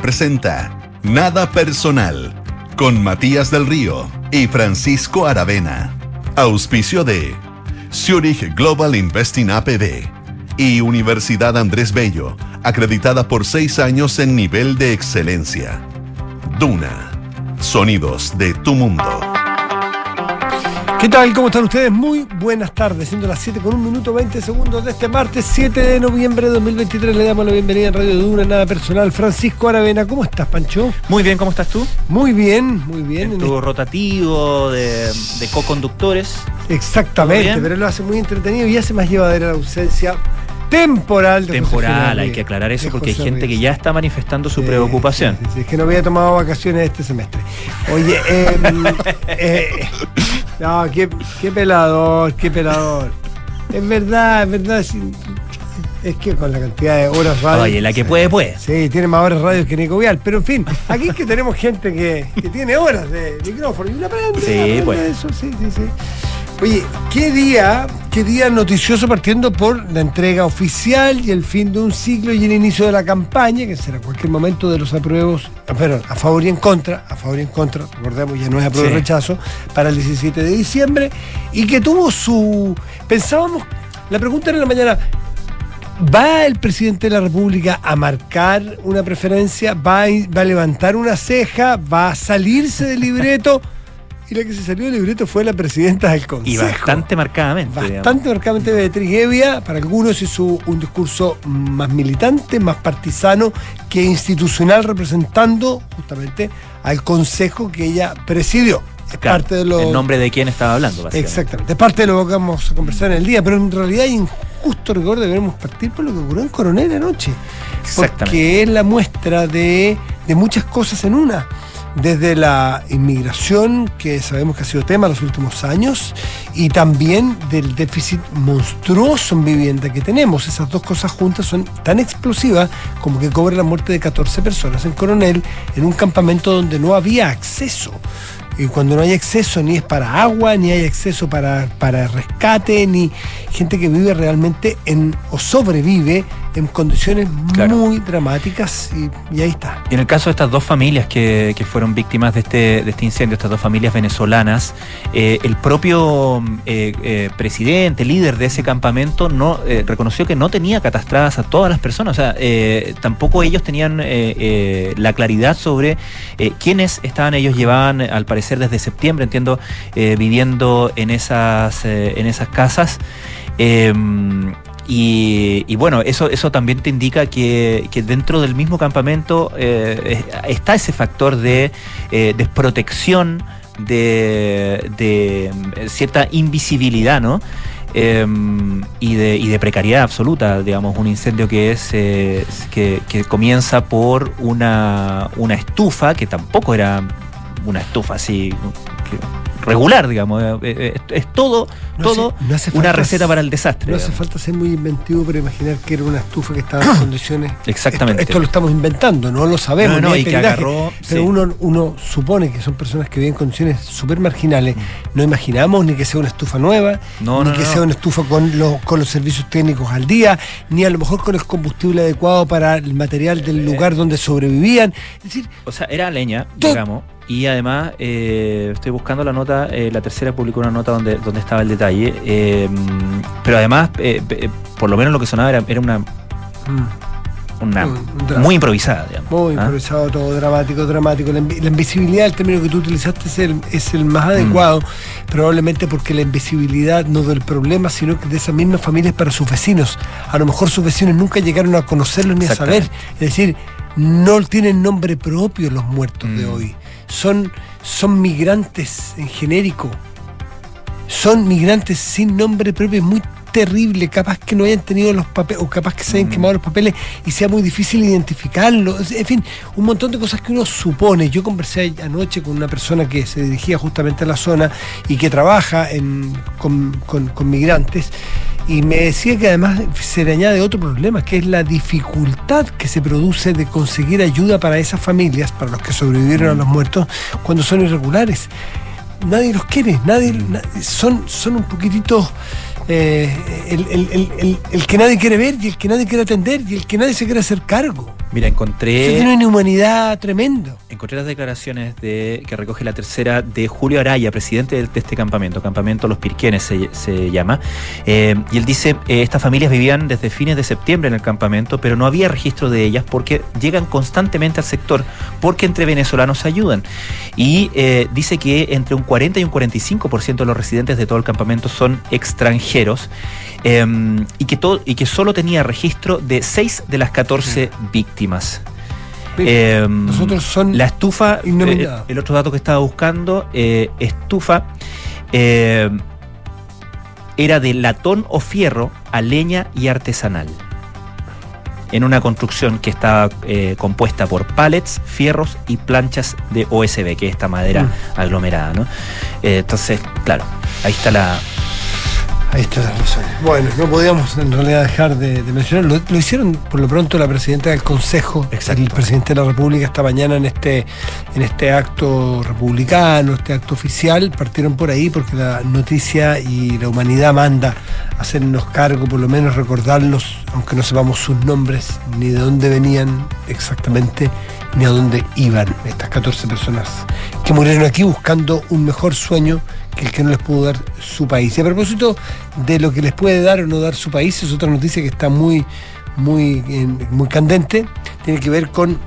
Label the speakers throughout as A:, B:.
A: Presenta Nada Personal con Matías del Río y Francisco Aravena. Auspicio de Zurich Global Investing APB y Universidad Andrés Bello, acreditada por seis años en nivel de excelencia. Duna, sonidos de tu mundo.
B: ¿Qué tal? ¿Cómo están ustedes? Muy buenas tardes, siendo las 7 con 1 minuto 20 segundos de este martes 7 de noviembre de 2023. Le damos la bienvenida en Radio Duna, nada personal. Francisco Aravena, ¿cómo estás, Pancho?
C: Muy bien, ¿cómo estás tú?
B: Muy bien, muy bien.
C: En tu rotativo de, de co-conductores.
B: Exactamente, pero lo hace muy entretenido y hace más llevadera la ausencia temporal de
C: Temporal, hay que aclarar eso porque hay gente que ya está manifestando su preocupación.
B: sí, sí, es que no había tomado vacaciones este semestre. Oye, em, eh, no, qué, qué pelador, qué pelador. Es verdad, es verdad. sí, es que con la cantidad de horas radio.
C: Oye, la que puede, puede.
B: Sí, tiene más horas radio que Nico Vial. Pero en fin, aquí es que tenemos gente que, que tiene horas de micrófono y aprende.
C: Sí,
B: aprende
C: pues.
B: eso, sí, sí, sí. Oye, ¿qué día, qué día noticioso partiendo por la entrega oficial y el fin de un ciclo y el inicio de la campaña, que será cualquier momento de los apruebos, ah, perdón, a favor y en contra, a favor y en contra, recordemos, ya no es apruebo
C: Sí.
B: rechazo, para el 17 de diciembre, y que tuvo su... Pensábamos, la pregunta era en la mañana, ¿Va el presidente de la República a marcar una preferencia? ¿Va a, va a levantar una ceja? ¿Va a salirse del libreto? Y la que se salió del libreto fue la presidenta del
C: Y
B: Consejo.
C: bastante marcadamente. digamos.
B: Bastante marcadamente Beatriz Evia, para algunos hizo un discurso más militante, más partisano que institucional, representando justamente al Consejo que ella presidió. Es
C: Claro,
B: parte de lo,
C: En nombre de quién estaba hablando.
B: Exactamente, es parte de lo que vamos a conversar en el día, pero en realidad hay injusto rigor debemos partir por lo que ocurrió en Coronel anoche.
C: Exactamente.
B: Porque es la muestra de, de muchas cosas en una. Desde la inmigración, que sabemos que ha sido tema en los últimos años, y también del déficit monstruoso en vivienda que tenemos. Esas dos cosas juntas son tan explosivas como que cobra la muerte de 14 personas en Coronel, en un campamento donde no había acceso. Y cuando no hay acceso ni es para agua, ni hay acceso para, para rescate, ni gente que vive realmente en o sobrevive en condiciones
C: Claro.
B: muy dramáticas y, y ahí está.
C: Y en el caso de estas dos familias que, que fueron víctimas de este, de este incendio, estas dos familias venezolanas, eh, el propio eh, eh, presidente, líder de ese campamento, no eh, reconoció que no tenía catastradas a todas las personas. O sea, eh, tampoco ellos tenían la claridad sobre quiénes estaban. Ellos llevaban, al parecer, desde septiembre, entiendo, viviendo en esas, en esas casas. Y, bueno, eso, eso también te indica que, que dentro del mismo campamento eh, es- está ese factor de eh, desprotección, de, de, eh, cierta invisibilidad, ¿no? Eh, y, de, y de precariedad absoluta, digamos, un incendio que es eh, que, que comienza por una, una estufa, que tampoco era una estufa así regular, digamos, eh, eh, es, es todo,
B: No
C: todo
B: hace- no hace
C: una receta para el desastre.
B: No hace falta ser muy inventivo para imaginar que era una estufa que estaba en condiciones.
C: Exactamente.
B: Esto, esto lo estamos inventando, no lo sabemos.
C: No, no, y que agarró,
B: Pero
C: sí.
B: uno, uno supone que son personas que viven en condiciones súper marginales. No imaginamos ni que sea una estufa nueva, ni que sea una estufa con los, con los servicios técnicos al día, ni a lo mejor con el combustible adecuado para el material
C: Eh.
B: del lugar donde sobrevivían. Es decir,
C: O sea, era leña, digamos. Y además, eh, estoy buscando la nota, eh, la tercera publicó una nota donde, donde estaba el detalle. eh, pero además, eh, por lo menos lo que sonaba era, era una,
B: mm,
C: una
B: Un
C: muy improvisada, digamos.
B: Muy
C: ¿ah?
B: improvisado, todo dramático, dramático. La, la invisibilidad, el término que tú utilizaste, es el, es el más adecuado, probablemente porque la invisibilidad no del problema, sino que de esas mismas familias para sus vecinos. A lo mejor sus vecinos nunca llegaron a conocerlos ni a saber. Es decir, no tienen nombre propio los muertos de
C: Mm.
B: hoy. Son, son migrantes en genérico. Son migrantes sin nombre propio. Es muy terrible, capaz que no hayan tenido los papeles, o capaz que se hayan
C: Mm.
B: quemado los papeles y sea muy difícil identificarlos. En fin, un montón de cosas que uno supone. Yo conversé anoche con una persona que se dirigía justamente a la zona y que trabaja en- con, con- con migrantes. Y me decía que además se le añade otro problema, que es la dificultad que se produce de conseguir ayuda para esas familias, para los que sobrevivieron a los muertos, cuando son irregulares. Nadie los quiere, nadie, na- son, son un poquitito eh, el que nadie quiere ver y el que nadie quiere atender y el que nadie se quiere hacer cargo.
C: Mira, encontré.
B: Eso tiene una inhumanidad tremendo.
C: Encontré las declaraciones de, que recoge la tercera de Julio Araya, presidente de, de este campamento, Campamento Los Pirquenes se, se llama. Eh, y él dice: eh, estas familias vivían desde fines de septiembre en el campamento, pero no había registro de ellas porque llegan constantemente al sector, porque entre venezolanos se ayudan. Y eh, dice que entre un 40 y un 45% de los residentes de todo el campamento son extranjeros. Eh, y, que todo, y que solo tenía registro de 6 de las 14 víctimas. Eh,
B: Nosotros son
C: la estufa, eh, el otro dato que estaba buscando, eh, estufa eh, era de latón o fierro a leña y artesanal. En una construcción que estaba eh, compuesta por pallets, fierros y planchas de OSB, que es esta madera
B: Mm.
C: aglomerada, ¿no? Eh, entonces, claro, ahí está la.
B: Ahí está la razón. Bueno, no podíamos en realidad dejar de, de mencionar. Lo, lo hicieron por lo pronto la presidenta del Consejo,
C: Exacto.
B: el presidente de la República esta mañana en este, en este acto republicano, este acto oficial. Partieron por ahí porque la noticia y la humanidad manda hacernos cargo, por lo menos recordarlos, aunque no sepamos sus nombres, ni de dónde venían exactamente, ni a dónde iban estas 14 personas que murieron aquí buscando un mejor sueño que el que no les pudo dar su país. Y a propósito de lo que les puede dar o no dar su país, es otra noticia que está muy, muy, muy candente, tiene que ver con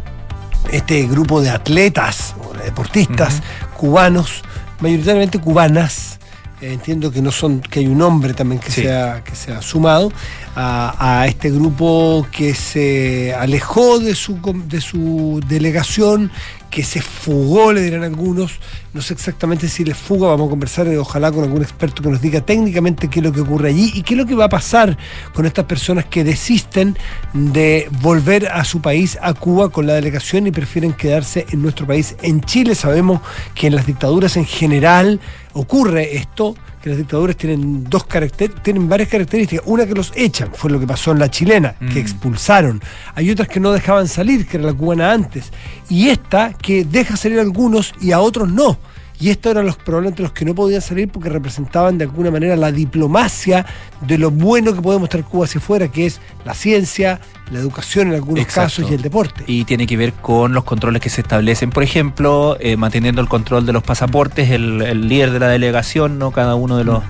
B: este grupo de atletas deportistas cubanos, mayoritariamente cubanas. eh, entiendo que no son, que hay un hombre también que
C: Sí.
B: se ha, que se ha sumado a, a este grupo que se alejó de su de su delegación, que se fugó, le dirán algunos. No sé exactamente si les fuga, vamos a conversar eh, ojalá con algún experto que nos diga técnicamente qué es lo que ocurre allí y qué es lo que va a pasar con estas personas que desisten de volver a su país, a Cuba, con la delegación y prefieren quedarse en nuestro país. En Chile sabemos que en las dictaduras en general ocurre esto, que las dictaduras tienen dos caracter- tienen varias características. Una que los echan, fue lo que pasó en la chilena, que
C: Mm.
B: expulsaron. Hay otras que no dejaban salir, que era la cubana antes. Y esta que deja salir a algunos y a otros no. Y estos eran los probablemente los que no podían salir porque representaban de alguna manera la diplomacia de lo bueno que puede mostrar Cuba hacia afuera, que es la ciencia, la educación en algunos
C: Exacto.
B: casos y el deporte.
C: Y tiene que ver con los controles que se establecen, por ejemplo, eh, manteniendo el control de los pasaportes, el, el líder de la delegación, no cada uno de los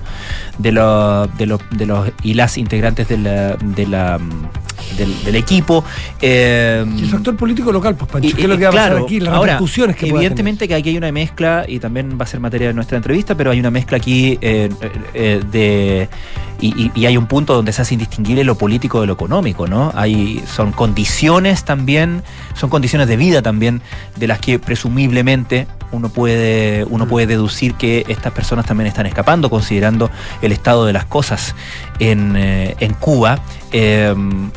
C: de los de los, de los y las integrantes de la, de la, del, del equipo. eh,
B: Y el factor político local, pues Pancho,
C: y-
B: ¿qué es lo que va a pasar
C: claro,
B: aquí? Las
C: ahora,
B: repercusiones que
C: Evidentemente que aquí hay una mezcla, y también va a ser materia de nuestra entrevista, pero hay una mezcla aquí eh, eh, de. Y, y- y hay un punto donde se hace indistinguible lo político de lo económico, ¿no? Hay, son condiciones también, son condiciones de vida también, de las que presumiblemente uno puede, uno puede deducir que estas personas también están escapando, considerando el estado de las cosas en, eh, en Cuba. Eh,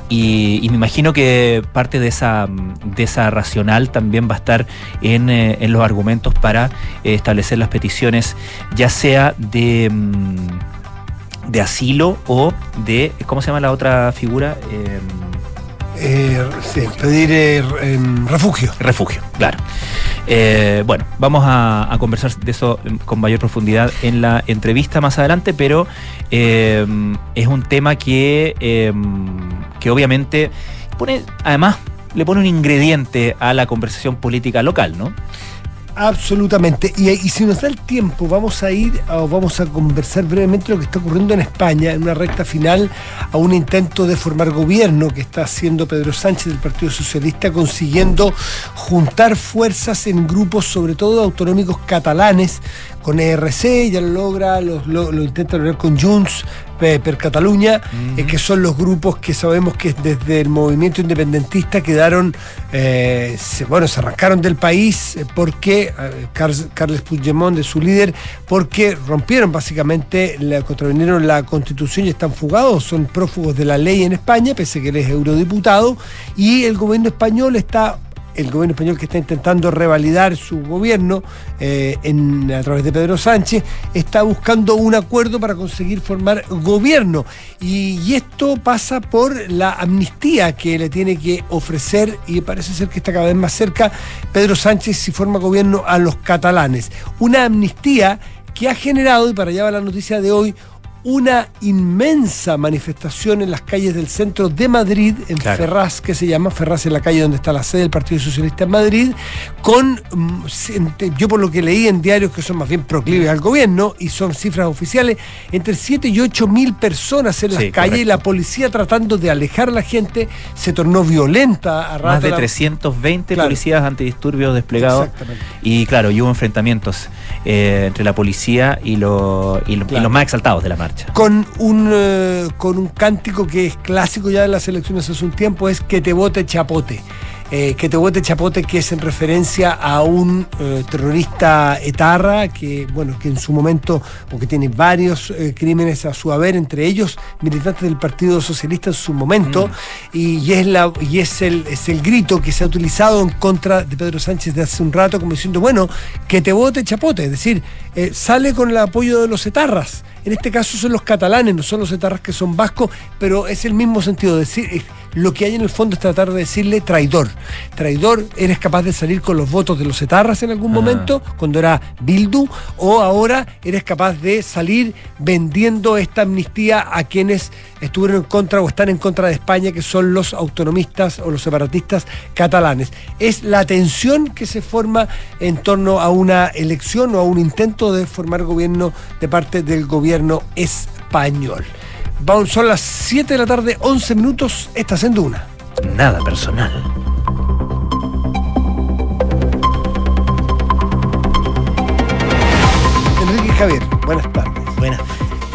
C: y, me imagino que parte de esa, de esa racional también va a estar en, eh, en los argumentos para establecer las peticiones, ya sea de, mm, de asilo o de, ¿cómo se llama la otra figura? Eh,
B: sí, pedir eh, em, refugio.
C: refugio, claro. Eh, bueno, vamos a, a conversar de eso con mayor profundidad en la entrevista más adelante, pero eh, es un tema que, eh, que obviamente pone, además, le pone un ingrediente a la conversación política local, ¿no?
B: Absolutamente. Y, si nos da el tiempo, vamos a ir o vamos a conversar brevemente lo que está ocurriendo en España, en una recta final a un intento de formar gobierno que está haciendo Pedro Sánchez del Partido Socialista, consiguiendo juntar fuerzas en grupos, sobre todo autonómicos catalanes, con ERC, ya lo logra, lo, lo- intenta lograr con Junts per Cataluña, eh, que son los grupos que sabemos que desde el movimiento independentista quedaron, eh, se- bueno, se arrancaron del país eh, porque eh, Carles, Carles Puigdemont, de su líder, porque rompieron básicamente, la, contravinieron la constitución y están fugados, son prófugos de la ley en España, pese a que él es eurodiputado, y el gobierno español está el gobierno español que está intentando revalidar su gobierno eh, a través de Pedro Sánchez, está buscando un acuerdo para conseguir formar gobierno. Y, y esto pasa por la amnistía que le tiene que ofrecer, y parece ser que está cada vez más cerca, Pedro Sánchez si forma gobierno a los catalanes. Una amnistía que ha generado, y para allá va la noticia de hoy, una inmensa manifestación en las calles del centro de Madrid, en
C: Claro.
B: Ferraz, que se llama Ferraz, en la calle donde está la sede del Partido Socialista en Madrid, con, mm, yo por lo que leí en diarios que son más bien proclives al gobierno, y son cifras oficiales, entre 7 y 8 mil personas en las
C: Sí,
B: calles, y la policía tratando de alejar a la gente, se tornó violenta a
C: Más de
B: la-
C: 320
B: Claro.
C: policías antidisturbios desplegados. Y claro, y hubo enfrentamientos eh, entre la policía y, lo- y lo- y
B: Claro.
C: los más exaltados de la marcha.
B: Con un, eh, con un cántico que es clásico ya de las elecciones hace un tiempo, es que te vote Chapote. Eh, que te vote Chapote, que es en referencia a un eh, terrorista etarra que, bueno, que en su momento, o que tiene varios eh, crímenes a su haber, entre ellos militantes del Partido Socialista en su momento, y, y es, la, y es, el, es el grito que se ha utilizado en contra de Pedro Sánchez de hace un rato, como diciendo, bueno, que te vote Chapote, es decir, eh, sale con el apoyo de los etarras. En este caso son los catalanes, no son los etarras que son vascos, pero es el mismo sentido. Decir, eh, lo que hay en el fondo es tratar de decirle traidor. Traidor, eres capaz de salir con los votos de los etarras en algún
C: Ah.
B: momento, cuando era Bildu, o ahora eres capaz de salir vendiendo esta amnistía a quienes estuvieron en contra o están en contra de España, que son los autonomistas o los separatistas catalanes. Es la tensión que se forma en torno a una elección o a un intento de formar gobierno de parte del gobierno español. Vamos, son las 7 de la tarde, 11 minutos, estás en Duna.
C: Nada personal.
B: Enrique Javier, buenas tardes.
C: Buenas.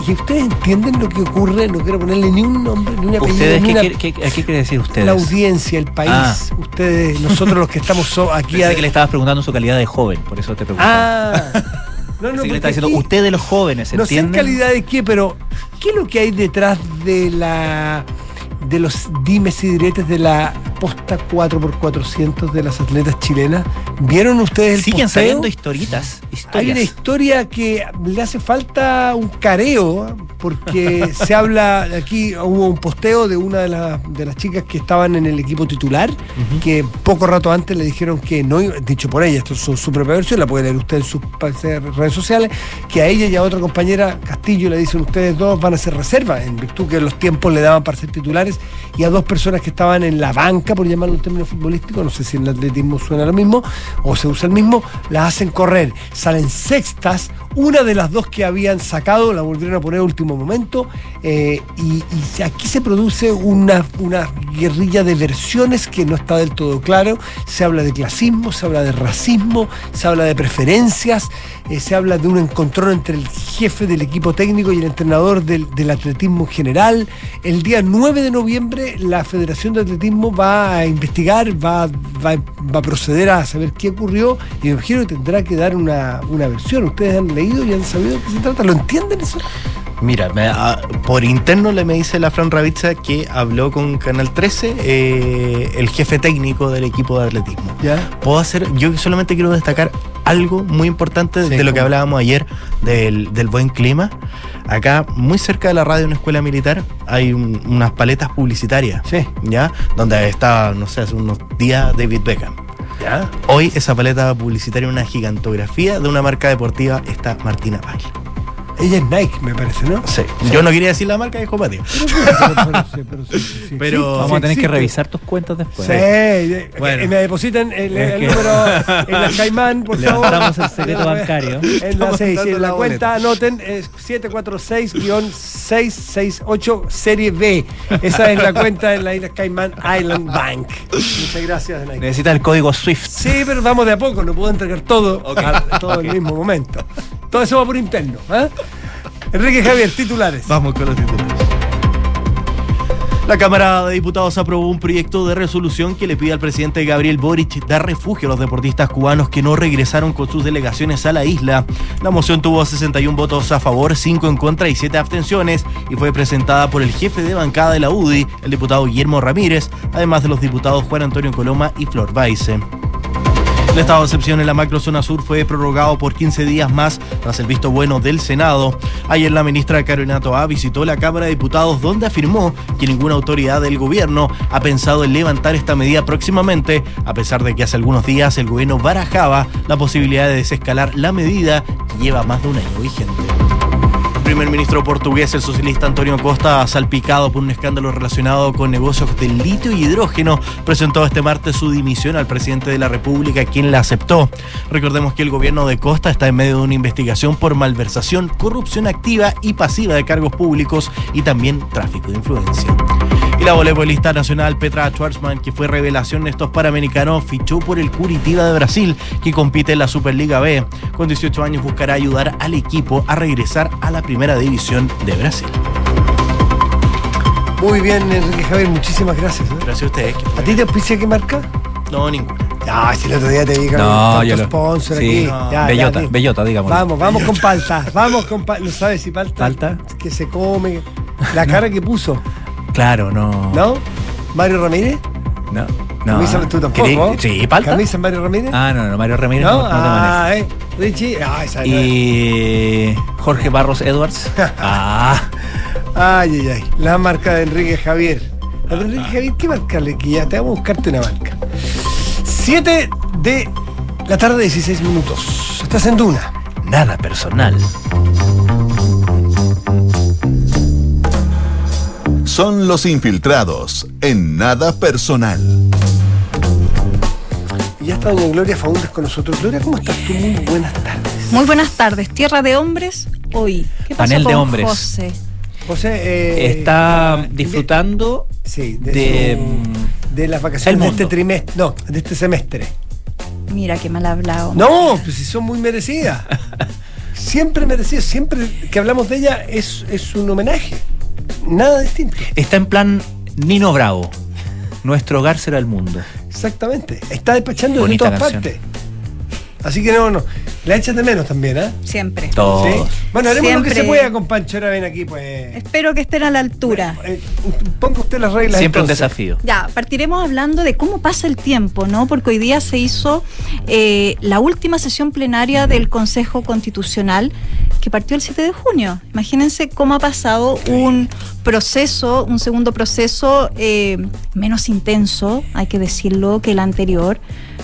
B: ¿Y ustedes entienden lo que ocurre? No quiero ponerle ni un nombre, ni un apellido,
C: ¿Ustedes
B: ni
C: qué,
B: una-
C: qué- ¿A qué quiere decir ustedes?
B: la audiencia, el país,
C: Ah.
B: ustedes, nosotros los que estamos so- aquí.
C: Pensé
B: a-
C: que le estabas preguntando su calidad de joven, por eso te pregunté.
B: Ah, no,
C: que le estaba diciendo, ustedes los jóvenes,
B: No sé en
C: ¿entienden?
B: calidad de qué, pero ¿qué es lo que hay detrás de la de los dimes y diretes de la posta 4x400 de las atletas chilenas? ¿Vieron ustedes el
C: Siguen
B: posteo?
C: saliendo historitas,
B: Hay una historia que le hace falta un careo, porque se habla, aquí hubo un posteo de una de, las- de las chicas que estaban en el equipo titular, que poco rato antes le dijeron que no, dicho por ella, esto es su, su propia versión, la puede leer usted en sus redes sociales, que a ella y a otra compañera Castillo le dicen ustedes dos van a ser reservas, en virtud que los tiempos le daban para ser titulares, y a dos personas que estaban en la banca, por llamarlo en términos futbolísticos, no sé si en el atletismo suena lo mismo, o se usa el mismo, las hacen correr, salen sextas, una de las dos que habían sacado la volvieron a poner a último momento, eh, y, y aquí se produce una, una guerrilla de versiones que no está del todo claro, se habla de clasismo, se habla de racismo, se habla de preferencias, eh, se habla de un encontrón entre el jefe del equipo técnico y el entrenador del, del atletismo en general. El día 9 de noviembre la Federación de Atletismo va a investigar, va, va, va a proceder a saber qué ocurrió y me imagino que tendrá que dar una, una versión. ¿Ustedes han leído y han sabido de qué se trata? ¿Lo entienden eso?
D: Mira, me- a- por interno le me dice la Fran Ravizza que habló con Canal 13 eh, el jefe técnico del equipo de atletismo.
B: ¿Ya?
D: Puedo hacer, yo solamente quiero destacar algo muy importante
B: Sí,
D: de lo que hablábamos ayer del, del buen clima. Acá, muy cerca de la radio, en una escuela militar, hay un- unas paletas publicitarias,
B: Sí.
D: ¿ya? Donde estaba, no sé, hace unos días David Beckham.
B: ¿Ya?
D: Hoy esa paleta publicitaria, una gigantografía de una marca deportiva, está Martina Paglia.
B: Ella es Nike, me parece, ¿no?
D: Sí. Yo no quería decir la marca, dijo Patio.
B: Pero, pero- pero- pero sí, sí, sí,
D: Pero-
B: existe,
C: Vamos a tener que revisar tus cuentas después.
B: Sí, eh,
D: Bueno.
B: me depositan el,
C: Es
B: el
C: que-
B: número en la Caimán, por favor.
C: Levantamos el secreto bancario.
B: En la,
D: Estamos
B: sí, sí,
D: dando
B: en la
D: la
B: cuenta, anoten, es 746-668 Serie B. Esa es la cuenta en la isla Caimán Island Bank. Muchas gracias, Nike.
C: Necesita el código SWIFT.
B: Sí, pero vamos de a poco, no puedo entregar todo,
C: Ok,
B: a- todo
C: ok.
B: el mismo momento. Todo eso va por interno. ¿eh? Enrique Javier, titulares.
D: Vamos con los titulares. La Cámara de Diputados aprobó un proyecto de resolución que le pide al presidente Gabriel Boric dar refugio a los deportistas cubanos que no regresaron con sus delegaciones a la isla. La moción tuvo 61 votos a favor, 5 en contra y 7 abstenciones y fue presentada por el jefe de bancada de la UDI, el diputado Guillermo Ramírez, además de los diputados Juan Antonio Coloma y Flor Baise. El estado de excepción en la macrozona sur fue prorrogado por 15 días más tras el visto bueno del Senado. Ayer la ministra Carolina Toá visitó la Cámara de Diputados donde afirmó que ninguna autoridad del gobierno ha pensado en levantar esta medida próximamente, a pesar de que hace algunos días el gobierno barajaba la posibilidad de desescalar la medida que lleva más de un año vigente. Primer ministro portugués, el socialista Antonio Costa, salpicado por un escándalo relacionado con negocios de litio y hidrógeno, presentó este martes su dimisión al presidente de la República, quien la aceptó. Recordemos que el gobierno de Costa está en medio de una investigación por malversación, corrupción activa y pasiva de cargos públicos y también tráfico de influencia. Y la voleibolista nacional Petra Schwarzman, que fue revelación en estos panamericanos, fichó por el Curitiba de Brasil, que compite en la Superliga B. Con 18 años buscará ayudar al equipo a regresar a la primera división de Brasil.
B: Muy bien, Enrique Javier, muchísimas gracias. ¿eh?
D: Gracias a ustedes.
B: ¿A ti te auspicia qué marca?
D: No, ninguna.
B: Ya, si el otro día te con
C: No,
B: tanto
C: yo lo-
B: sponsor
C: sí,
B: aquí.
C: no.
B: Ya,
C: Bellota, bellota, digamos.
B: Vamos, vamos con palta. Vamos con palta. ¿Lo sabes si palta?
C: ¿Palta?
B: Que se come. La cara que puso,
C: Claro, no.
B: ¿no? Mario Ramírez.
C: No. no.
B: Camisa tú tampoco.
C: ¿Querés- Sí, palta.
B: Camisa Mario Ramírez.
C: Ah, no, no, Mario Ramírez no,
B: ¿No?
C: no te maneja.
B: ah, eh. Richie. Ah, esa no es.
C: Y Jorge Barros Edwards. Ah,
B: Ay, ay, ay. La marca de Enrique Javier. La de Enrique Javier, ¿qué marca le ya? Te vamos a buscarte una marca. 7 de la tarde, 16 minutos. Estás en Duna.
C: nada personal.
A: Son los infiltrados en nada personal.
B: Y ya está doña Gloria Faúndez con nosotros. Gloria, ¿cómo estás tú? Muy buenas tardes.
E: Muy buenas tardes. Tierra de hombres hoy. ¿Qué pasó
C: Panel de
E: con
C: hombres.
E: José?
B: José, eh,
C: Está disfrutando
B: de, sí, de,
C: de,
B: su- de las vacaciones de este trimestre. No, de este semestre.
E: Mira qué mal hablado.
B: No, pues si son muy merecidas. Siempre merecidas. Siempre que hablamos de ella es, es un homenaje. Nada distinto.
C: Está en plan Nino Bravo. Nuestro hogar será el mundo.
B: Exactamente. Está despachando de todas
C: canción.
B: partes. Así que no, no. La echas de menos también, ¿ah?
E: Siempre.
C: Todos.
B: Sí. Bueno, haremos lo que se pueda con Pancho ven aquí, pues.
E: Espero que estén a la altura.
B: Eh, ponga usted las reglas.
C: Siempre un desafío.
E: Ya, partiremos hablando de cómo pasa el tiempo, ¿no? Porque hoy día se hizo eh, la última sesión plenaria del Consejo Constitucional que partió el 7 de junio. Imagínense cómo ha pasado un proceso, un segundo proceso eh, menos intenso, hay que decirlo, que el anterior,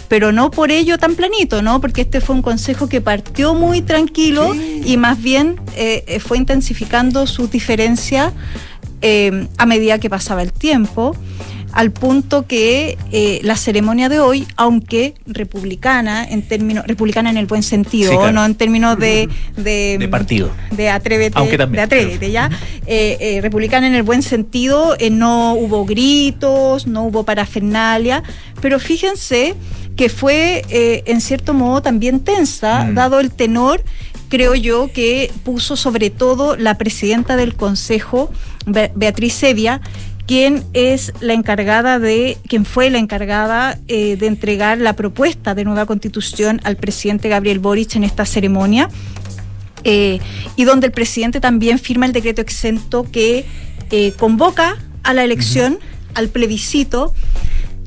E: pero no por ello tan planito, ¿no? Porque este fue un consejo que partió muy tranquilo
B: Sí.
E: y más bien eh, eh, fue intensificando sus diferencias eh, a medida que pasaba el tiempo, al punto que eh, la ceremonia de hoy, aunque republicana en términos republicana en el buen sentido,
C: Sí, claro.
E: no en términos de de,
C: De partido.
E: de atrévete,
C: Aunque también.
E: de atrévete, ya, Eh, eh, republicana en el buen sentido, no hubo gritos, no hubo parafernalia, pero fíjense que fue en cierto modo también tensa,
C: Mm.
E: dado el tenor creo yo que puso sobre todo la presidenta del Consejo, Be- Beatriz Sevia, quien es la encargada de, quien fue la encargada eh, de entregar la propuesta de nueva constitución al presidente Gabriel Boric en esta ceremonia. eh, y donde el presidente también firma el decreto exento que eh, convoca a la elección, al plebiscito,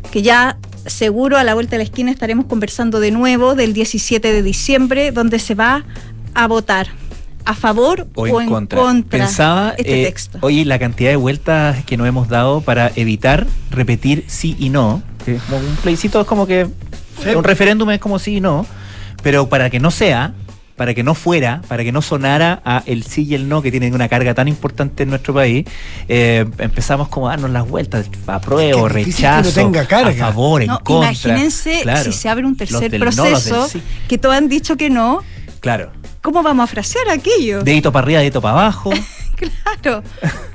E: que ya seguro a la vuelta de la esquina estaremos conversando de nuevo del 17 de diciembre, donde se va a votar a favor
C: O en, contra. Pensaba,
E: este
C: eh,
E: texto.
C: oye, la cantidad de vueltas que nos hemos dado para evitar repetir sí y no. que es como un plebiscito es como que.
B: Sí.
C: Un referéndum es como sí y no. Pero para que no sea, para que no fuera, para que no sonara a el sí y el no que tienen una carga tan importante en nuestro país, eh, empezamos como a darnos las vueltas, apruebo,
B: Qué difícil que no
C: rechazo,
B: tenga carga.
C: a favor, en contra.
E: imagínense
C: Claro.
E: si se abre un tercer
C: no,
E: proceso,
C: sí.
E: que todos han dicho que no,
C: Claro.
E: ¿cómo vamos a frasear aquello?
C: Dedito para arriba, dedito para abajo.
E: Claro,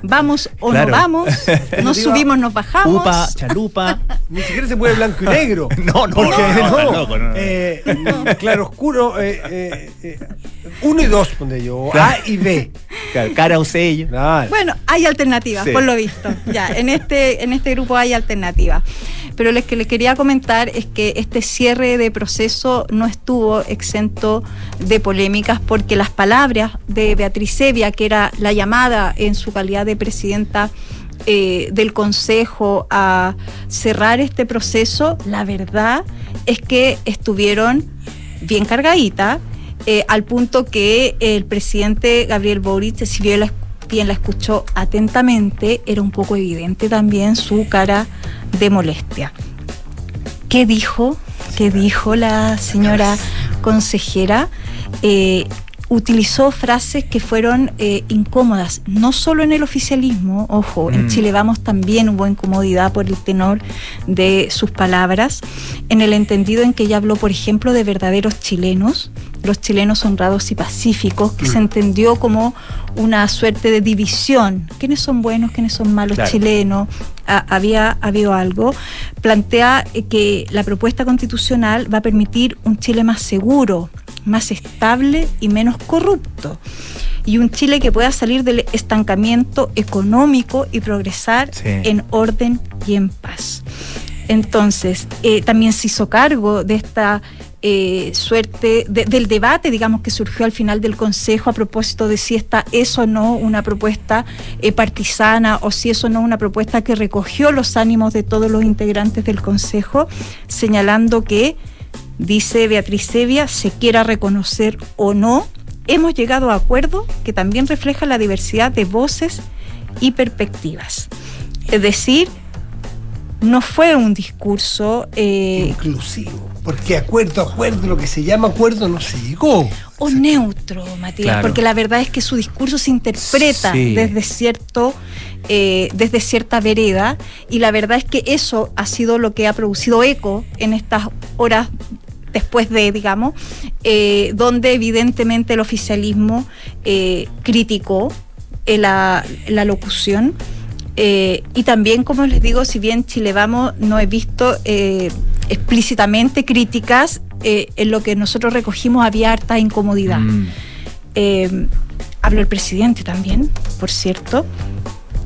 E: vamos o
C: Claro.
E: no vamos, nos
B: Digo,
E: subimos, nos bajamos.
C: Upa, chalupa.
B: Ni siquiera se puede blanco y negro.
C: No, no,
B: Porque
C: no, no,
B: no,
C: tan loco, no, no.
B: eh, claro oscuro, eh, eh, eh, uno y dos, pondré yo,
C: Claro.
B: A y B.
C: Claro, Cara o sello.
B: Claro.
E: Bueno, hay alternativas,
C: Sí.
E: por lo visto. Ya, en este, en este grupo hay alternativas. Pero lo que les quería comentar es que este cierre de proceso no estuvo exento de polémicas porque las palabras de Beatriz Sevia, que era la llamada en su calidad de presidenta eh, del Consejo a cerrar este proceso, la verdad es que estuvieron bien cargaditas, eh, al punto que el presidente Gabriel Boric, bien la, bien la escuchó atentamente, era un poco evidente también su cara de molestia. ¿Qué dijo? ¿Qué dijo la señora consejera? Eh, utilizó frases que fueron eh, incómodas, no solo en el oficialismo, ojo, en
C: Mm.
E: Chile Vamos también hubo incomodidad por el tenor de sus palabras, en el entendido en que ella habló, por ejemplo, de verdaderos chilenos, los chilenos honrados y pacíficos, que se entendió como una suerte de división, quiénes son buenos, quiénes son malos
C: Claro.
E: chilenos, Ah, había habido algo, plantea eh, que la propuesta constitucional va a permitir un Chile más seguro, más estable y menos corrupto. Y un Chile que pueda salir del estancamiento económico y progresar
C: Sí.
E: en orden y en paz. Entonces, eh, también se hizo cargo de esta eh, suerte, de- del debate, digamos, que surgió al final del Consejo a propósito de si esta es o no una propuesta eh, partisana o si es o no una propuesta que recogió los ánimos de todos los integrantes del Consejo, señalando que, dice Beatriz Sevia, se quiera reconocer o no, hemos llegado a acuerdo que también refleja la diversidad de voces y perspectivas. Es decir, no fue un discurso eh,
B: Inclusivo. Porque acuerdo, acuerdo, lo que se llama acuerdo no se llegó.
E: o neutro, Matías,
C: Claro.
E: porque la verdad es que su discurso se interpreta
C: Sí.
E: desde cierto, eh, desde cierta vereda, y la verdad es que eso ha sido lo que ha producido eco en estas horas después de, digamos, eh, donde evidentemente el oficialismo eh, criticó eh, la, la locución. Y también, como les digo, si bien Chile Vamos no he visto explícitamente críticas, en lo que nosotros recogimos había harta incomodidad.
C: Mm.
E: Habló el presidente también, por cierto.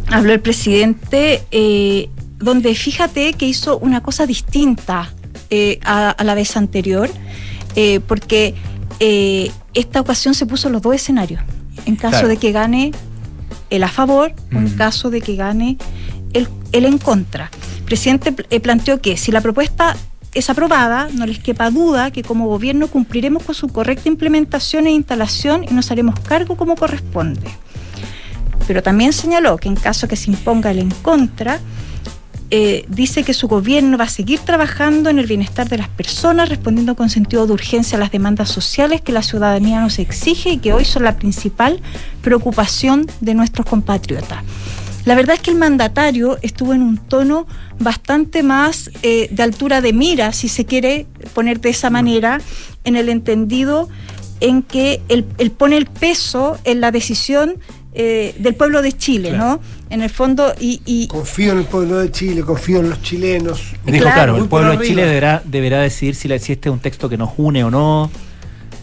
E: Habló el presidente, donde fíjate que hizo una cosa distinta eh, a, a la vez anterior, eh, porque eh, esta ocasión se puso los dos escenarios. En caso
C: Claro.
E: de que gane el a favor o en caso de que gane el, el en contra. El presidente planteó que si la propuesta es aprobada, no les quepa duda que como gobierno cumpliremos con su correcta implementación e instalación y nos haremos cargo como corresponde. Pero también señaló que en caso que se imponga el en contra, eh, dice que su gobierno va a seguir trabajando en el bienestar de las personas, respondiendo con sentido de urgencia a las demandas sociales que la ciudadanía nos exige y que hoy son la principal preocupación de nuestros compatriotas. La verdad es que el mandatario estuvo en un tono bastante más eh, de altura de mira, si se quiere poner de esa manera, en el entendido en que él, él pone el peso en la decisión eh, del pueblo de Chile, ¿no? En el fondo, y, y-
B: Confío en el pueblo de Chile, confío en los chilenos.
C: Dijo,
E: Claro,
C: el pueblo de. Chile deberá, deberá decidir si, la- si este es un texto que nos une o no.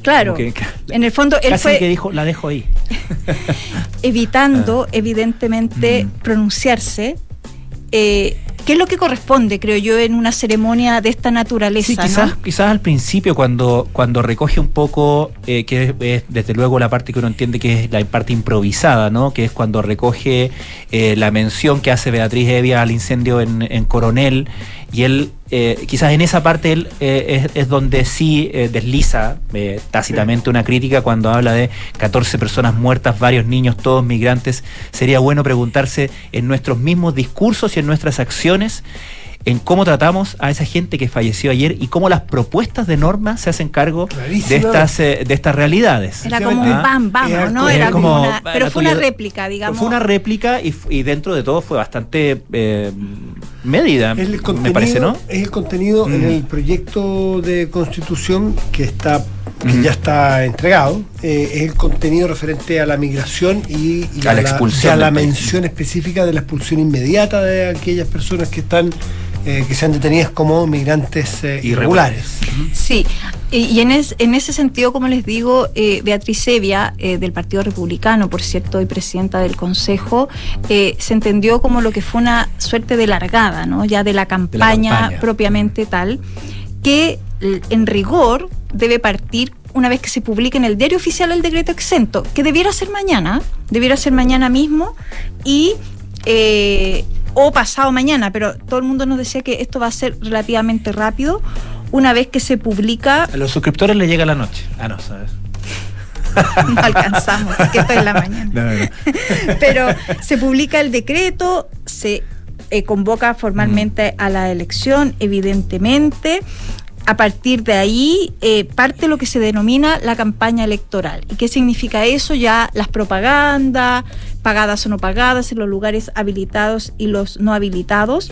E: claro,
C: que-
E: en el fondo él
C: Casi
E: fue
C: que dijo, la dejo ahí.
E: evitando, evidentemente,
C: Mm.
E: pronunciarse. eh, ¿Qué es lo que corresponde, creo yo, en una ceremonia de esta naturaleza?
C: Sí,
E: ¿no?
C: quizás, quizás al principio cuando, cuando recoge un poco, eh, que es, es, desde luego la parte que uno entiende que es la parte improvisada, ¿no? Que es cuando recoge eh, la mención que hace Beatriz Evia al incendio en, en Coronel y él, eh, quizás en esa parte él eh, es, es donde sí eh, desliza eh, tácitamente una crítica cuando habla de 14 personas muertas, varios niños, todos migrantes. Sería bueno preguntarse en nuestros mismos discursos y en nuestras acciones en cómo tratamos a esa gente que falleció ayer y cómo las propuestas de norma se hacen cargo
B: Clarísimo.
C: de estas eh, de estas realidades.
E: Era como un
C: Ah,
E: bam, vamos, ¿no? Era como
C: como-
E: una, pero fue una réplica, digamos.
C: Fue una réplica y, dentro de todo fue bastante eh, medida,
B: el
C: me parece, ¿no?
B: Es el contenido en
C: Mm.
B: el proyecto de constitución que está que
C: Mm.
B: ya está entregado. eh, es el contenido referente a la migración y, y
C: A la expulsión
B: y a la mención específica de la expulsión inmediata de aquellas personas que están eh, que sean detenidas como migrantes eh, irregulares.
E: Sí, y, en, es- en ese sentido, como les digo, eh, Beatriz Sevia, eh, del Partido Republicano, por cierto, y presidenta del Consejo, eh, se entendió como lo que fue una suerte de largada, ¿no? Ya de la campaña,
C: campaña.
E: propiamente tal, que en rigor debe partir una vez que se publique en el diario oficial el decreto exento, que debiera ser mañana, debiera ser mañana mismo, y eh, o pasado mañana, pero todo el mundo nos decía que esto va a ser relativamente rápido, una vez que se publica,
C: A los suscriptores les llega la noche. Ah, no, ¿sabes?
E: no alcanzamos, que esto es la mañana.
C: No, no, no.
E: pero se publica el decreto, se eh, convoca formalmente
C: Mm.
E: a la elección, evidentemente. A partir de ahí eh, parte lo que se denomina la campaña electoral. ¿Y qué significa eso? Ya las propagandas, pagadas o no pagadas, en los lugares habilitados y los no habilitados.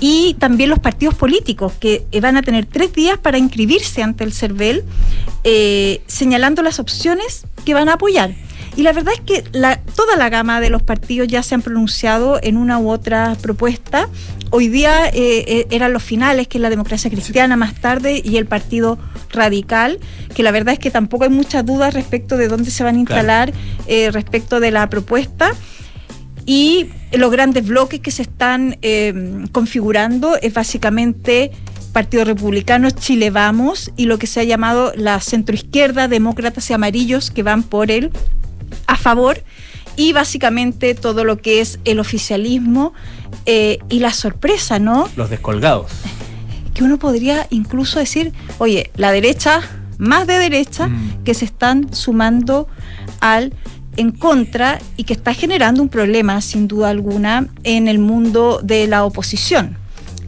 E: Y también los partidos políticos, que eh, van a tener tres días para inscribirse ante el CERVEL, eh, señalando las opciones que van a apoyar. Y la verdad es que la, toda la gama de los partidos ya se han pronunciado en una u otra propuesta. Hoy día eh, eh, eran los finales, que es la democracia cristiana más tarde, y el Partido Radical, que la verdad es que tampoco hay muchas dudas respecto de dónde se van a instalar eh, respecto de la propuesta. Y los grandes bloques que se están eh, configurando es básicamente Partido Republicano, Chile Vamos y lo que se ha llamado la centroizquierda, demócratas y amarillos que van por el a favor y básicamente todo lo que es el oficialismo eh, y la sorpresa, ¿no?
C: Los descolgados.
E: Que uno podría incluso decir, oye, la derecha, más de derecha,
C: Mm.
E: que se están sumando al en contra y que está generando un problema, sin duda alguna, en el mundo de la oposición.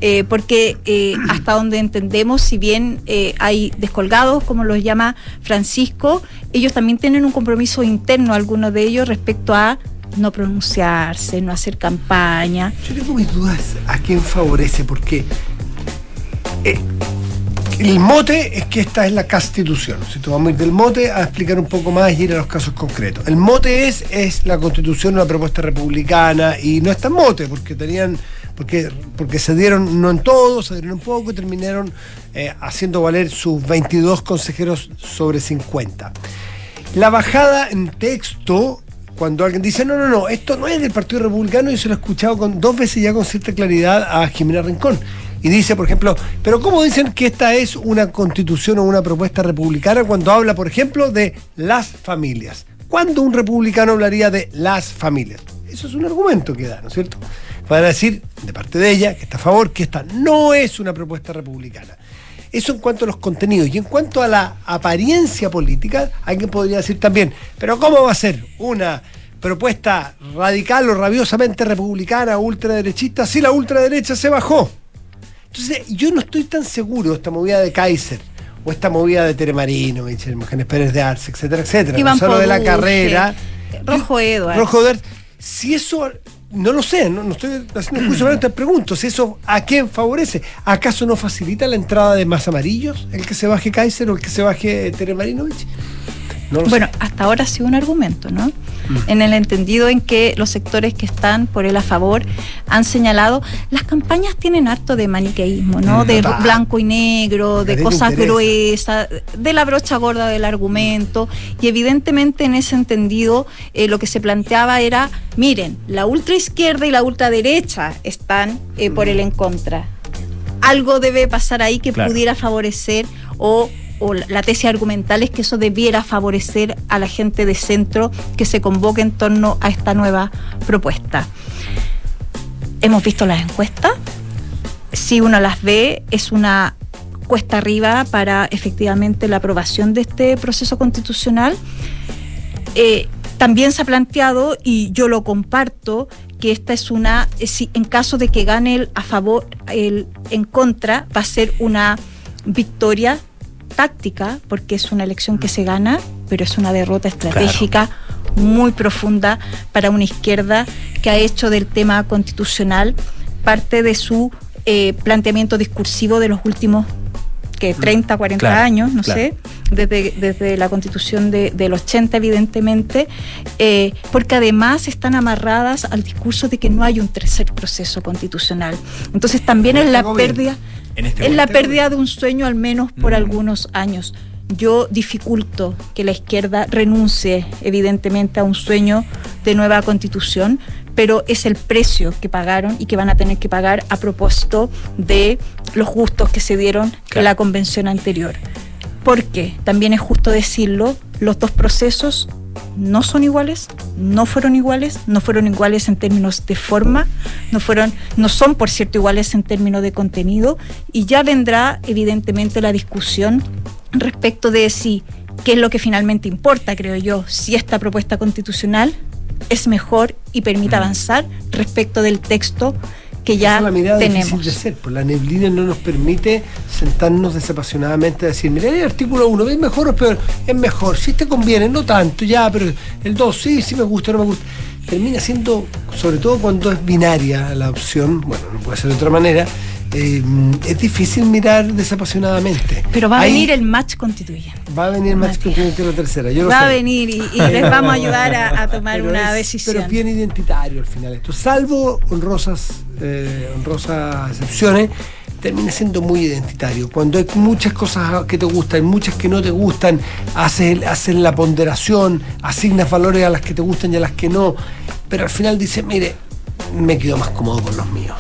E: Eh, porque eh, hasta donde entendemos, si bien eh, hay descolgados, como los llama Francisco, ellos también tienen un compromiso interno, algunos de ellos, respecto a no pronunciarse, no hacer campaña.
B: Yo tengo mis dudas a quién favorece, porque el mote es que esta es la constitución. Si a ir del mote a explicar un poco más y ir a los casos concretos. El mote es, es la constitución, una propuesta republicana, y no es tan mote, porque tenían, porque, porque se dieron no en todo, se dieron un poco y terminaron eh, haciendo valer sus 22 consejeros sobre 50. La bajada en texto, cuando alguien dice, no, no, no, esto no es del Partido Republicano, yo se lo he escuchado con, dos veces ya con cierta claridad a Jimena Rincón. Y dice, por ejemplo, pero ¿cómo dicen que esta es una constitución o una propuesta republicana cuando habla, por ejemplo, de las familias? ¿Cuándo un republicano hablaría de las familias? Eso es un argumento que da, ¿no es cierto? Para decir, de parte de ella, que está a favor, que esta no es una propuesta republicana. Eso en cuanto a los contenidos. Y en cuanto a la apariencia política, alguien podría decir también, pero ¿cómo va a ser una propuesta radical o rabiosamente republicana o ultraderechista si la ultraderecha se bajó? Entonces, yo no estoy tan seguro de esta movida de Kaiser o esta movida de Tere Marino, Michelle Mujeres Pérez de Arce, etcétera, etcétera.
E: Iván
B: no solo de la carrera.
E: Rojo Edwards.
B: Rojo Edwards. Si eso, no lo sé, no, no estoy haciendo juicio, pero te pregunto, si eso a quién favorece. ¿Acaso no facilita la entrada de más amarillos el que se baje Kaiser o el que se baje Tere Marinovich? No
E: Bueno,
B: sé.
E: hasta ahora ha sido un argumento, ¿no? En el entendido en que los sectores que están por él a favor han señalado, las campañas tienen harto de maniqueísmo, ¿no?
B: Mm,
E: De blanco y negro, de cosas
B: interesa.
E: gruesas, de la brocha gorda del argumento. Y evidentemente en ese entendido eh, lo que se planteaba era, miren, la ultraizquierda y la ultraderecha están eh, por el en contra algo debe pasar ahí que
C: Claro.
E: pudiera favorecer o, o la tesis argumental es que eso debiera favorecer a la gente de centro que se convoque en torno a esta nueva propuesta. Hemos visto las encuestas. Si uno las ve, es una cuesta arriba para efectivamente la aprobación de este proceso constitucional. Eh, también se ha planteado, y yo lo comparto, que esta es una, eh, si en caso de que gane el a favor, el en contra, va a ser una victoria táctica, porque es una elección que se gana, pero es una derrota estratégica muy profunda para una izquierda que ha hecho del tema constitucional parte de su eh, planteamiento discursivo de los últimos que 30, 40
C: Claro,
E: años, no
C: claro.
E: sé, desde, desde la constitución de, del 80 evidentemente, eh, porque además están amarradas al discurso de que no hay un tercer proceso constitucional. Entonces también es la
B: gobierno.
E: pérdida,
C: En este
E: es la pérdida de un sueño al menos por
C: Mm.
E: algunos años. Yo dificulto que la izquierda renuncie evidentemente a un sueño de nueva constitución, pero es el precio que pagaron y que van a tener que pagar a propósito de los gustos que se dieron
C: Claro.
E: en la convención anterior. Porque también es justo decirlo, los dos procesos no son iguales, no fueron iguales, no fueron iguales en términos de forma, no fueron, no son por cierto iguales en términos de contenido, y ya vendrá evidentemente la discusión respecto de si qué es lo que finalmente importa, creo yo, si esta propuesta constitucional es mejor y permite
C: Mm.
E: avanzar respecto del texto que ya
B: Esa es la mirada
E: tenemos.
B: difícil de ser, pues la neblina no nos permite sentarnos desapasionadamente a decir, mira, el artículo 1, ¿es mejor o peor? Es mejor, si te conviene, no tanto, ya, pero el 2, sí, sí me gusta, no me gusta. Termina siendo, sobre todo cuando es binaria la opción, bueno, no puede ser de otra manera, eh, es difícil mirar desapasionadamente.
E: Pero va a
B: Ahí
E: venir el match constituyente.
B: Va a venir más constituyente la tercera, yo lo
E: Va a venir y, y les vamos a ayudar a, a tomar
B: Pero
E: una
B: es-
E: decisión.
B: Pero es bien identitario al final esto. Salvo honrosas, eh, honrosas excepciones, termina siendo muy identitario. Cuando hay muchas cosas que te gustan, muchas que no te gustan, haces, haces la ponderación, asignas valores a las que te gustan y a las que no. Pero al final dices, mire, me quedo más cómodo con los míos.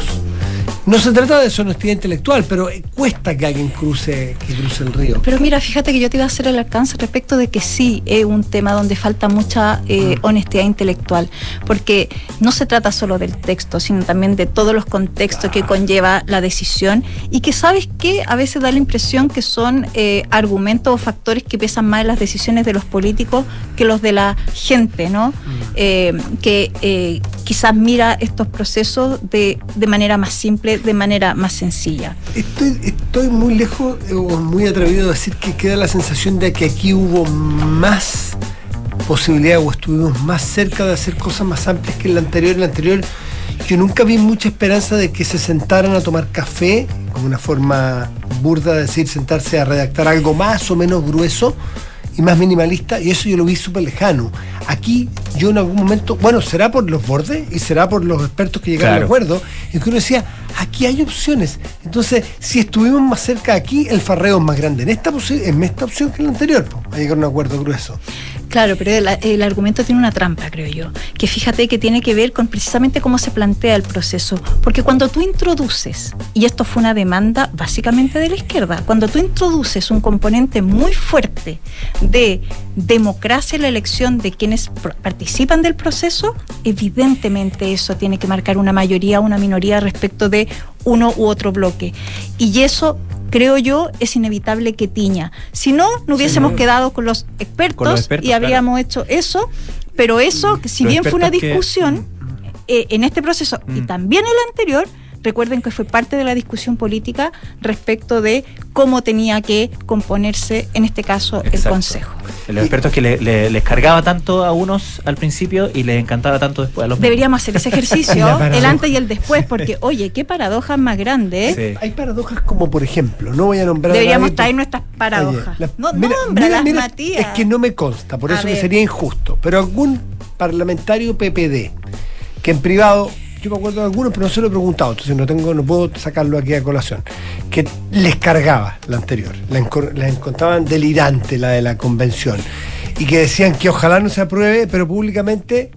B: No se trata de deshonestidad intelectual, pero eh, cuesta que alguien cruce, que cruce el río.
E: Pero mira, fíjate que yo te iba a hacer el alcance respecto de que sí es un tema donde falta mucha eh,
B: Mm.
E: honestidad intelectual, porque no se trata solo del texto, sino también de todos los contextos que conlleva la decisión y que sabes que a veces da la impresión que son eh, argumentos o factores que pesan más en las decisiones de los políticos que los de la gente, ¿no? Eh, que quizás mira estos procesos de, de manera más simple, de manera más sencilla.
B: Estoy, estoy muy lejos o muy atrevido a decir que queda la sensación de que aquí hubo más posibilidad o estuvimos más cerca de hacer cosas más amplias que en la anterior. En la anterior yo nunca vi mucha esperanza de que se sentaran a tomar café, como una forma burda de decir sentarse a redactar algo más o menos grueso y más minimalista, y eso yo lo vi súper lejano. Aquí yo en algún momento, bueno, será por los bordes y será por los expertos que llegaron
C: Claro.
B: a acuerdo, y que uno decía, aquí hay opciones. Entonces, si estuvimos más cerca aquí, el farreo es más grande en esta, en esta opción que en la anterior, a llegar a un acuerdo grueso.
E: Claro, pero el, argumento tiene una trampa, creo yo, que fíjate que tiene que ver con precisamente cómo se plantea el proceso, porque cuando tú introduces, y esto fue una demanda básicamente de la izquierda, cuando tú introduces un componente muy fuerte de democracia en la elección de quienes participan del proceso, evidentemente eso tiene que marcar una mayoría o una minoría respecto de uno u otro bloque. Y eso creo yo, es inevitable que tiña. Si no, no hubiésemos quedado con los expertos,
C: Con los expertos,
E: y habríamos hecho eso, pero eso, si
C: Los
E: bien fue una
C: que-
E: discusión eh, en este proceso y
C: Mm.
E: también en el anterior, recuerden que fue parte de la discusión política respecto de cómo tenía que componerse, en este caso, el. Consejo.
C: Los expertos que le- le- les cargaba tanto a unos al principio y les encantaba tanto después a los mismos.
E: Deberíamos hacer ese ejercicio, el antes y el después, porque, oye, qué paradoja más grande, ¿eh?
C: Sí.
B: Hay paradojas como, por ejemplo, no voy a nombrar a
E: Deberíamos traer nuestras paradojas.
B: Oye, la-
E: no,
B: mira,
E: nómbralas,
B: mira, mira,
E: Matías.
B: Es que no me consta, por
E: A
B: eso me
E: ver.
B: sería injusto. Pero algún parlamentario PPD, que en privado, yo me acuerdo de algunos, pero no se lo he preguntado, entonces no tengo, no puedo sacarlo aquí a colación, que les cargaba la anterior, la, encontraban delirante la de la convención, y que decían que ojalá no se apruebe, pero públicamente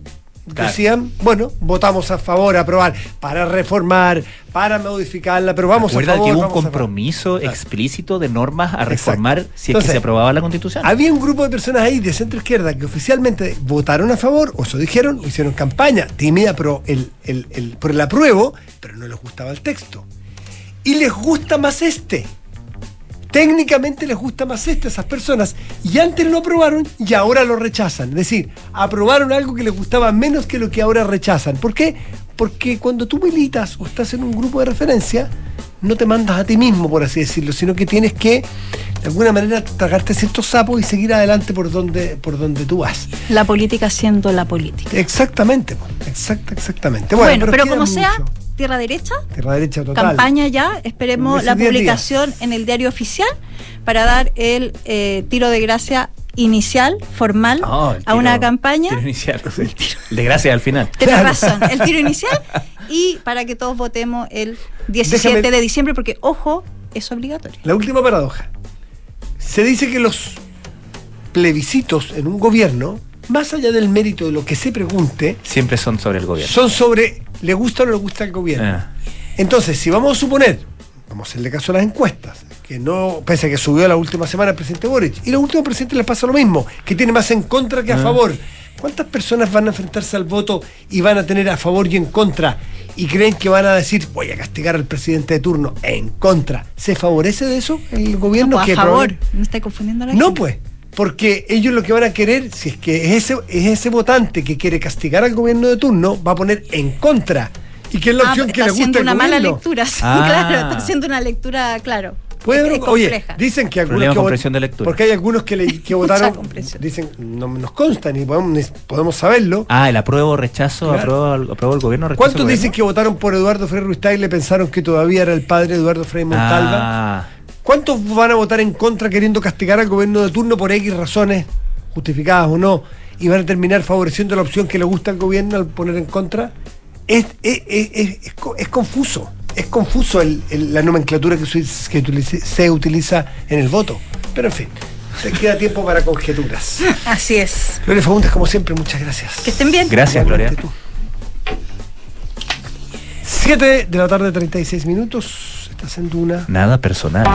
C: Claro.
B: decían, bueno, votamos a favor, a aprobar, para reformar, para modificarla, pero vamos a
C: Acuérdate
B: favor.
C: que hubo un
B: a
C: compromiso explícito de normas a
B: Exacto.
C: reformar si es
B: Entonces,
C: que se aprobaba la constitución.
B: Había un grupo de personas ahí de centro izquierda que oficialmente votaron a favor, o eso dijeron, o hicieron campaña tímida pero el, el- el- por el apruebo, pero no les gustaba el texto. Y les gusta más este. Técnicamente les gusta más este a esas personas. Y antes lo aprobaron y ahora lo rechazan. Es decir, aprobaron algo que les gustaba menos que lo que ahora rechazan. ¿Por qué? Porque cuando tú militas o estás en un grupo de referencia, no te mandas a ti mismo, por así decirlo, sino que tienes que, de alguna manera, tragarte ciertos sapos y seguir adelante por donde, por donde tú vas.
E: La política siendo la política.
B: Exactamente, exacta, exactamente.
E: Bueno, pero, como sea. Tierra derecha,
B: Tierra derecha total.
E: campaña ya, esperemos la publicación en el diario oficial para dar el eh, tiro de gracia inicial, formal,
C: Oh, el
E: a una
C: tiro-
E: campaña.
C: tiro inicial, el de gracia al final.
E: Tienes
B: Claro.
E: razón, el tiro inicial y para que todos votemos el 17
B: Déjame-
E: de diciembre, porque, ojo, es obligatorio.
B: La última paradoja. Se dice que los plebiscitos en un gobierno, más allá del mérito de lo que se pregunte,
C: Siempre son sobre el gobierno.
B: son sobre le gusta o no le gusta el gobierno.
C: Ah,
B: Entonces, si vamos a suponer, vamos a hacerle caso a las encuestas, que no, pese a que subió la última semana el presidente Boric, y los últimos presidentes les pasa lo mismo, que tiene más en contra que a
C: Ah.
B: favor. ¿Cuántas personas van a enfrentarse al voto y van a tener a favor y en contra? Y creen que van a decir, voy a castigar al presidente de turno en contra. ¿Se favorece de eso el gobierno?
E: No, pues,
B: que
E: a favor, no está confundiendo a la
B: No,
E: gente.
B: pues. Porque ellos lo que van a querer, si es que es ese, es ese votante que quiere castigar al gobierno de turno, va a poner en contra. Y que es la
E: Ah,
B: opción que
E: está
B: le gusta
E: haciendo
B: al
E: una mala lectura, sí,
C: Ah.
E: claro, está haciendo una lectura, claro.
B: Pueden-
E: es-
B: oye,
E: compleja.
B: dicen que algunos que
C: de lectura.
B: Porque hay algunos que, le, que votaron, dicen, no nos consta ni podemos, ni podemos saberlo.
C: Ah, el apruebo, rechazo,
B: Claro.
C: apruebo, apruebo el gobierno, rechazo.
B: ¿Cuántos dicen que votaron por Eduardo Frei Ruiz Tagle y pensaron que todavía era el padre de Eduardo Frei Montalva?
C: Ah,
B: ¿Cuántos van a votar en contra queriendo castigar al gobierno de turno por X razones, justificadas o no, y van a terminar favoreciendo la opción que le gusta al gobierno al poner en contra? Es, es, es- es- es co- es confuso, es confuso el- el- la nomenclatura que, se, que utilice- se utiliza en el voto. Pero en fin, se queda tiempo para conjeturas.
E: Así es.
B: Gloria Fagundes, como siempre, muchas gracias.
E: Que estén bien.
C: gracias, Gloria.
B: Igualmente tú. 7 de la tarde, 36 minutos. Estás en Duna.
C: Nada personal.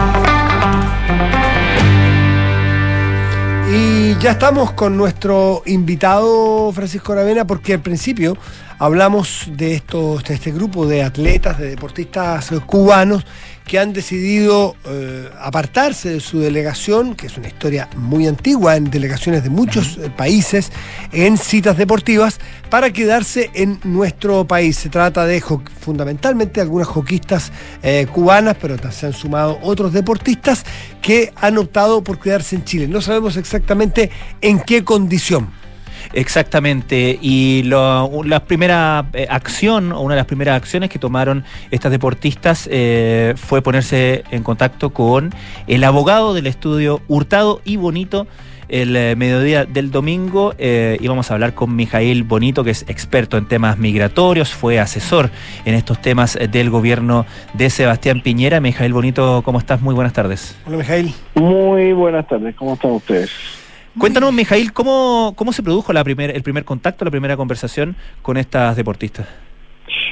B: Y ya estamos con nuestro invitado Francisco Aravena porque al principio hablamos de, estos, de este grupo de atletas, de deportistas cubanos que han decidido eh, apartarse de su delegación, que es una historia muy antigua en delegaciones de muchos eh, países, en citas deportivas, para quedarse en nuestro país. Se trata de fundamentalmente algunas hoquistas eh, cubanas, pero se han sumado otros deportistas que han optado por quedarse en Chile. No sabemos exactamente en qué condición.
C: Exactamente, y lo- la primera eh, acción, o una de las primeras acciones que tomaron estas deportistas eh, fue ponerse en contacto con el abogado del estudio Hurtado y Bonito el eh, mediodía del domingo eh, íbamos a hablar con Mijail Bonito, que es experto en temas migratorios, fue asesor en estos temas eh, del gobierno de Sebastián Piñera. Mijail Bonito, ¿cómo estás? Muy buenas tardes.
B: Hola, Mijail.
F: Muy buenas tardes, ¿cómo están ustedes?
C: Cuéntanos, Mijail, ¿cómo, cómo se produjo la primer, el primer contacto, la primera conversación con estas deportistas?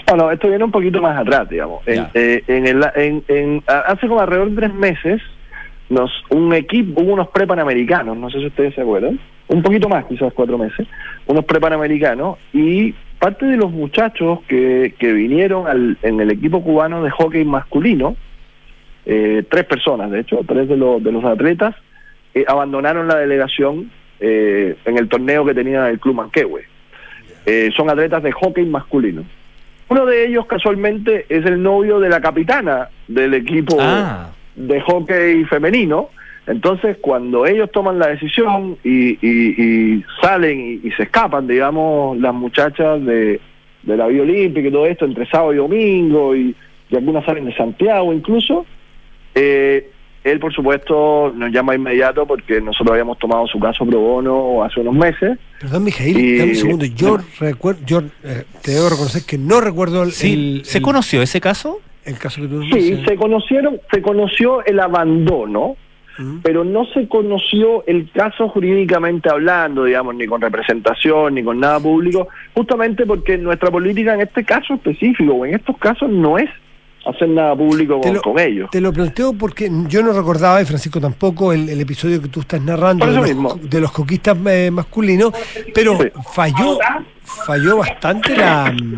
F: Bueno, esto viene un poquito más atrás, digamos. En, eh, en el, en, en- hace como alrededor de tres meses, nos, un equipo, hubo unos prepanamericanos, no sé si ustedes se acuerdan, un poquito más, quizás cuatro meses, unos prepanamericanos, y parte de los muchachos que, que vinieron al, en el equipo cubano de hockey masculino, eh, tres personas, de hecho, tres de, los de los atletas, eh, abandonaron la delegación eh, en el torneo que tenía el Club Manquehue. Eh, son atletas de hockey masculino. Uno de ellos casualmente es el novio de la capitana del equipo
C: Ah,
F: de hockey femenino. Entonces, cuando ellos toman la decisión y, y- y salen y, y se escapan, digamos, las muchachas de, de la Vía Olímpica y todo esto, entre sábado y domingo, y, y algunas salen de Santiago incluso, eh, él, por supuesto, nos llama inmediato porque nosotros habíamos tomado su caso pro bono hace unos meses.
B: Perdón, Mijail,
F: Y-
B: dame un segundo. Yo recuerdo, yo eh, te debo reconocer que no recuerdo el,
C: sí,
B: el-
C: ¿se
B: el-
C: conoció ese caso?
B: el caso que tú
F: Sí, se conocieron, se conoció el abandono,
B: Mm.
F: pero no se conoció el caso jurídicamente hablando, digamos, ni con representación, ni con nada público, justamente porque nuestra política en este caso específico, o en estos casos, no es hacer nada público con,
B: lo-
F: con ellos.
B: Te lo planteo porque yo no recordaba, y Francisco tampoco, el, el episodio que tú estás narrando de los,
F: mismo.
B: de los coquistas eh, masculinos, pero falló, falló bastante la, mm,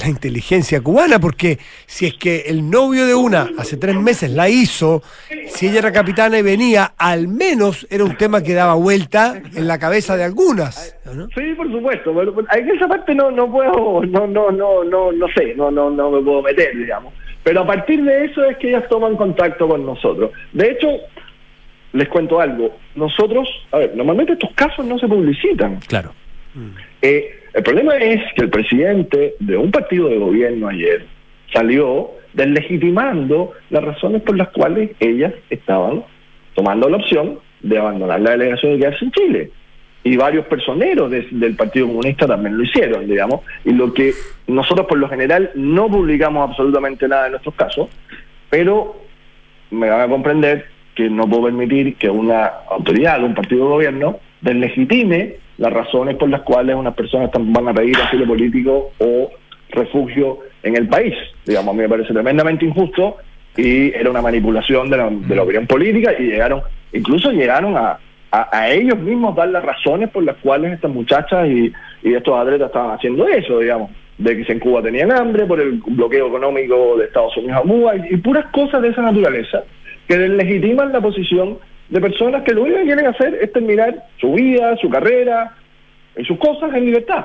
B: la inteligencia cubana, porque si es que el novio de una hace tres meses la hizo, si ella era capitana y venía, al menos era un tema que daba vuelta en la cabeza de algunas. ¿no?
F: Sí, por supuesto, pero en esa parte no no puedo, no no no no no sé, no no no me puedo meter, digamos. Pero a partir de eso es que ellas toman contacto con nosotros. De hecho, les cuento algo. Nosotros, a ver, normalmente estos casos no se publicitan.
C: Claro.
F: Eh, el problema es que el presidente de un partido de gobierno ayer salió deslegitimando las razones por las cuales ellas estaban tomando la opción de abandonar la delegación y quedarse en Chile. Y varios personeros de- del Partido Comunista también lo hicieron, digamos. Y lo que nosotros por lo general no publicamos absolutamente nada en nuestros casos, pero me van a comprender que no puedo permitir que una autoridad de un partido de gobierno deslegitime las razones por las cuales unas personas van a pedir asilo político o refugio en el país. Digamos, a mí me parece tremendamente injusto y era una manipulación de la, de la opinión política y llegaron, incluso llegaron a, a, a ellos mismos dar las razones por las cuales estas muchachas y, y estos atletas estaban haciendo eso, digamos, de que en Cuba tenían hambre por el bloqueo económico de Estados Unidos a Cuba y, y puras cosas de esa naturaleza que deslegitiman la posición de personas que lo único que quieren hacer es terminar su vida, su carrera y sus cosas en libertad.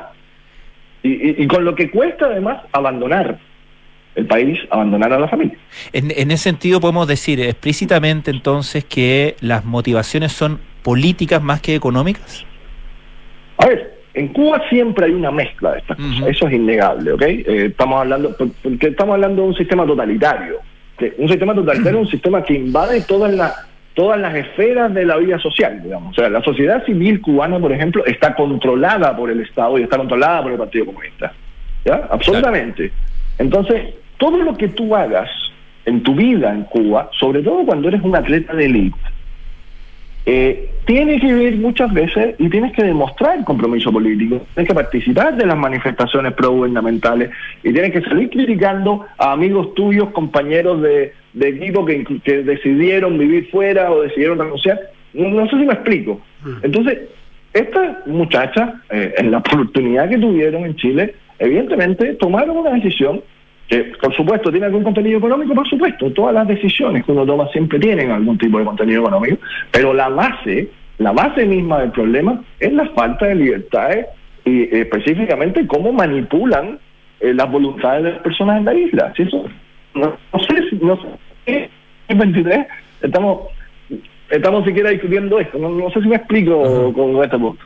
F: y, y- y con lo que cuesta además abandonar el país, abandonar a la familia.
C: En, en ese sentido podemos decir explícitamente entonces que las motivaciones son políticas más que económicas.
F: A ver, en Cuba siempre hay una mezcla de estas cosas, eso es innegable, ¿ok? Eh, estamos hablando, por- porque estamos hablando de un sistema totalitario. que un sistema totalitario es un sistema que invade todas las todas las esferas de la vida social, digamos. O sea, la sociedad civil cubana, por ejemplo, está controlada por el Estado y está controlada por el Partido Comunista. ¿Ya? Absolutamente. Entonces, todo lo que tú hagas en tu vida en Cuba, sobre todo cuando eres un atleta de élite, eh, tienes que ir muchas veces y tienes que demostrar compromiso político, tienes que participar de las manifestaciones pro-gubernamentales y tienes que salir criticando a amigos tuyos, compañeros de, de equipo que, que decidieron vivir fuera o decidieron renunciar. No, no sé si me explico. Entonces, estas muchachas, eh, en la oportunidad que tuvieron en Chile, evidentemente tomaron una decisión que, por supuesto, tiene algún contenido económico, por supuesto. Todas las decisiones que uno toma siempre tienen algún tipo de contenido económico, pero la base, la base misma del problema es la falta de libertades y eh, específicamente cómo manipulan eh, las voluntades de las personas en la isla. No, no sé, si- no sé, en 23 estamos, estamos siquiera discutiendo esto. No, no sé si me explico con este punto.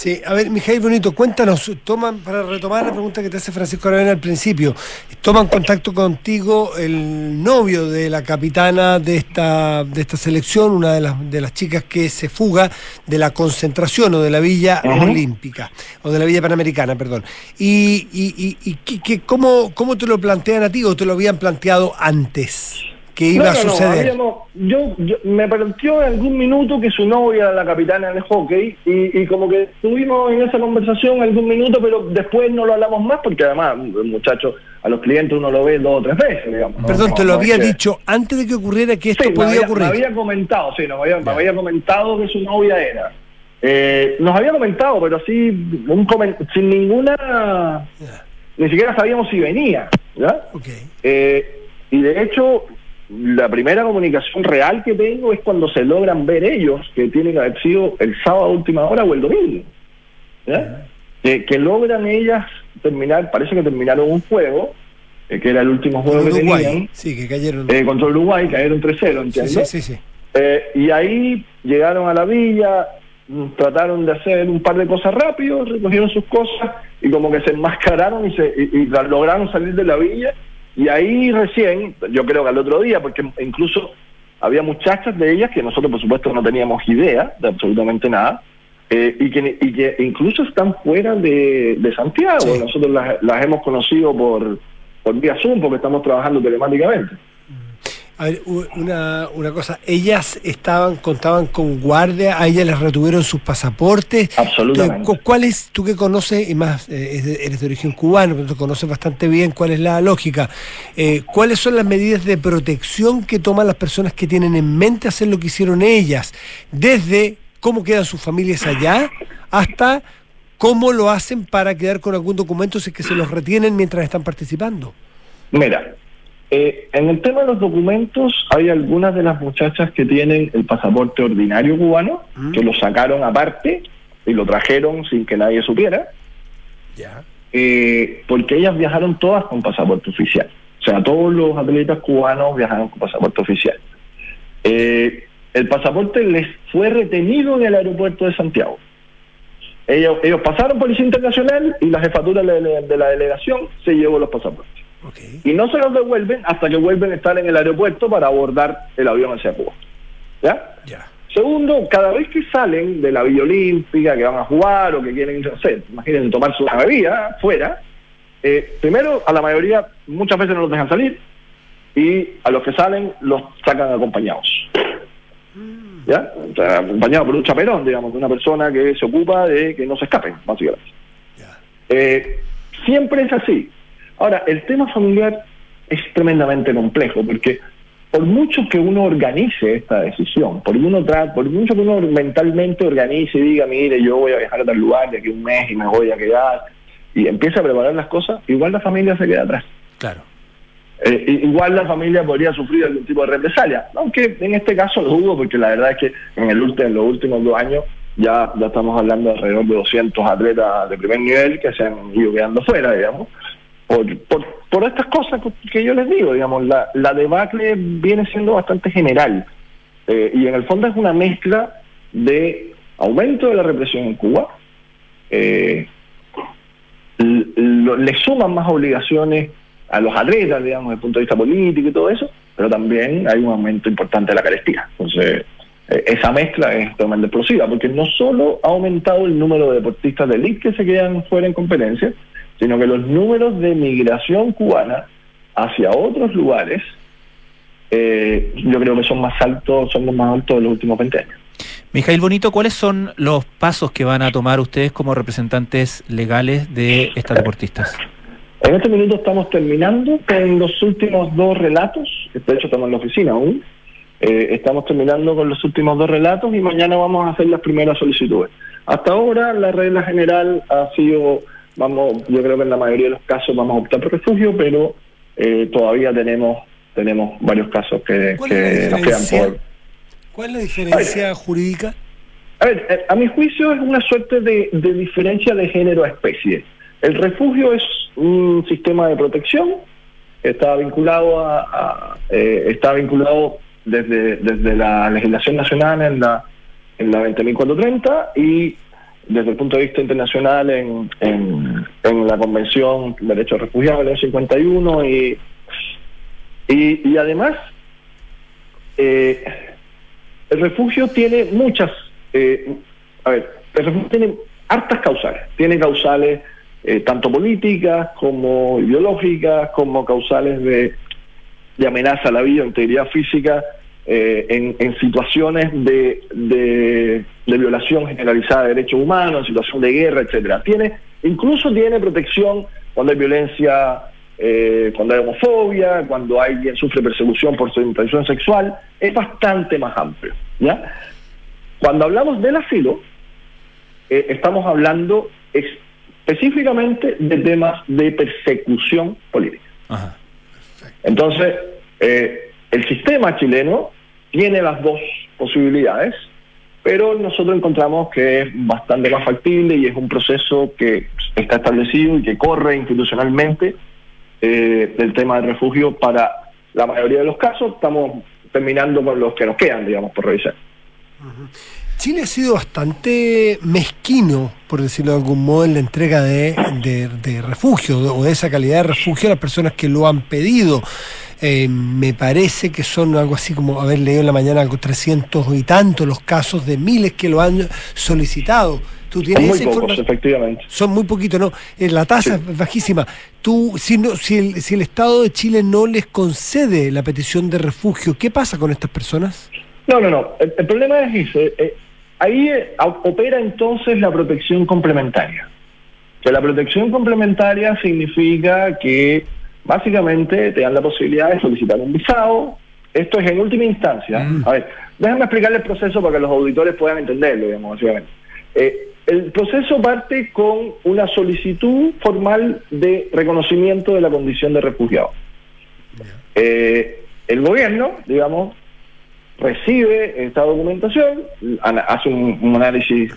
B: Sí, a ver, Mijail Bonito, cuéntanos, toman, para retomar la pregunta que te hace Francisco Aravena al principio, toman contacto contigo el novio de la capitana de esta, de esta selección, una de las, de las chicas que se fuga de la concentración o de la Villa. Olímpica, o de la Villa Panamericana, perdón. ¿Y, y, y, y qué- qué- cómo, cómo te lo plantean a ti o te lo habían planteado antes? Que iba
F: No,
B: a
F: no, no,
B: suceder?
F: habíamos- yo, yo- me planteó en algún minuto que su novia era la capitana del hockey y, y como que estuvimos en esa conversación algún minuto, pero después no lo hablamos más porque además, el muchacho, a los clientes uno lo ve dos o tres veces, digamos. ¿no?
B: Perdón,
F: No,
B: te lo
F: no es
B: había
F: que-
B: dicho antes de que ocurriera que esto
F: Sí, me
B: podía
F: había,
B: ocurrir.
F: me había comentado, sí, nos había, me había comentado que su novia era. Eh, nos había comentado, pero así, un sin ninguna, ni siquiera sabíamos si venía. Eh, y de hecho, la primera comunicación real que tengo es cuando se logran ver ellos, que tiene que haber sido el sábado a última hora o el domingo. ¿ya? Que, que logran ellas terminar, parece que terminaron un juego, eh, que era el último juego que
B: Uruguay,
F: tenían,
B: sí, que cayeron.
F: eh, contra Uruguay, cayeron 3-0,
B: sí,
F: ¿entiendes?
B: sí, sí, sí.
F: Eh, y ahí llegaron a la villa, mm, trataron de hacer un par de cosas rápido, recogieron sus cosas y como que se enmascararon y, se, y, y lograron salir de la villa. Y ahí recién, yo creo que al otro día, porque incluso había muchachas de ellas que nosotros por supuesto no teníamos idea de absolutamente nada, eh, y, que, y que incluso están fuera de, de Santiago.
B: Sí.
F: Nosotros las, las hemos conocido por, por vía Zoom porque estamos trabajando telemáticamente.
B: A ver, una, una cosa, ellas estaban, contaban con guardia, a ellas les retuvieron sus pasaportes.
F: Absolutamente.
B: ¿Cu- ¿Cuál es, tú que conoces, y más, eh, eres de origen cubano, pero tú conoces bastante bien cuál es la lógica, eh, cuáles son las medidas de protección que toman las personas que tienen en mente hacer lo que hicieron ellas? Desde cómo quedan sus familias allá hasta cómo lo hacen para quedar con algún documento si es que se los retienen mientras están participando.
F: Mira, eh, en el tema de los documentos hay algunas de las muchachas que tienen el pasaporte ordinario cubano,
B: Mm.
F: que lo sacaron aparte y lo trajeron sin que nadie supiera, eh, porque ellas viajaron todas con pasaporte oficial. O sea, todos los atletas cubanos viajaron con pasaporte oficial. Eh, el pasaporte les fue retenido en el aeropuerto de Santiago. Ellos, ellos pasaron Policía Internacional y la jefatura de la delegación se llevó los pasaportes Y no se los devuelven hasta que vuelven a estar en el aeropuerto para abordar el avión hacia Cuba. ¿Ya?
B: Ya.
F: Segundo, cada vez que salen de la Villa Olímpica, que van a jugar o que quieren, no sé, imagínense tomarse una bebida fuera, eh, primero a la mayoría muchas veces no los dejan salir y a los que salen los sacan acompañados. ¿Ya? O sea, acompañados por un chaperón, digamos, de una persona que se ocupa de que no se escapen, básicamente.
B: Ya.
F: Eh, siempre es así. Ahora, el tema familiar es tremendamente complejo porque por mucho que uno organice esta decisión, por, uno tra- por mucho que uno mentalmente organice y diga, mire, yo voy a viajar a tal lugar de aquí un mes y me voy a quedar, y empieza a preparar las cosas, igual la familia se queda atrás.
C: Claro.
F: Eh, igual la familia podría sufrir algún tipo de represalia, aunque en este caso lo dudo porque la verdad es que en, el ulti- en los últimos dos años ya, ya estamos hablando de alrededor de 200 atletas de primer nivel que se han ido quedando fuera, digamos, por, por, estas cosas que yo les digo, digamos, la, la debacle viene siendo bastante general eh, y en el fondo es una mezcla de aumento de la represión en Cuba, eh, le suman más obligaciones a los atletas, digamos, desde el punto de vista político y todo eso, pero también hay un aumento importante de la carestía. Entonces, eh, esa mezcla es totalmente explosiva, porque no solo ha aumentado el número de deportistas de elite que se quedan fuera en competencia, sino que los números de migración cubana hacia otros lugares, eh, yo creo que son más altos, son los más altos de los últimos 20 años.
C: Mijail Bonito, ¿cuáles son los pasos que van a tomar ustedes como representantes legales de estas deportistas?
F: En este minuto estamos terminando con los últimos dos relatos, de hecho estamos en la oficina aún, eh, estamos terminando con los últimos dos relatos y mañana vamos a hacer las primeras solicitudes. Hasta ahora la regla general ha sido, vamos, yo creo que en la mayoría de los casos vamos a optar por refugio, pero eh, todavía tenemos tenemos varios casos que, que nos quedan por...
B: ¿Cuál es la diferencia jurídica?
F: A ver, eh, a mi juicio es una suerte de, de diferencia de género a especie. El refugio es un sistema de protección, está vinculado a, eh, está vinculado desde, desde la legislación nacional en la en la 20.430 y desde el punto de vista internacional en, en, la Convención de Derechos Refugiados del 51 y, y, y además eh, el refugio tiene muchas, eh, a ver, el refugio tiene hartas causales, tiene causales eh, tanto políticas como ideológicas, como causales de, de amenaza a la vida, integridad física, eh, en, en, situaciones de, de, de, violación generalizada de derechos humanos, en situación de guerra, etcétera. Tiene, incluso tiene protección cuando hay violencia, eh, cuando hay homofobia, cuando alguien sufre persecución por su orientación sexual, es bastante más amplio. ¿ya? Cuando hablamos del asilo, eh, estamos hablando específicamente de temas de persecución política. Ajá. Entonces, eh, el sistema chileno tiene las dos posibilidades, pero nosotros encontramos que es bastante más factible y es un proceso que está establecido y que corre institucionalmente eh, del tema del refugio para la mayoría de los casos. Estamos terminando con los que nos quedan, digamos, por revisar.
B: Chile ha sido bastante mezquino, por decirlo de algún modo, en la entrega de, de, de refugio o de esa calidad de refugio a las personas que lo han pedido. Eh, me parece que son algo así como haber leído en la mañana algo 300 y tantos los casos de miles que lo han solicitado. ¿Tú tienes
F: son muy pocos, efectivamente.
B: Son muy poquitos, ¿no? Eh, la tasa sí. es bajísima. Tú, si, no, si, el, si el Estado de Chile no les concede la petición de refugio, ¿qué pasa con estas personas?
F: No, no, no. El, el problema es ese. Eh, ahí opera entonces la protección complementaria. Que la protección complementaria significa que básicamente te dan la posibilidad de solicitar un visado. Esto es en última instancia. Mm. A ver, déjame explicarle el proceso para que los auditores puedan entenderlo, digamos, básicamente. Eh, el proceso parte con una solicitud formal de reconocimiento de la condición de refugiado. Eh, el gobierno, digamos, recibe esta documentación, hace un, un, análisis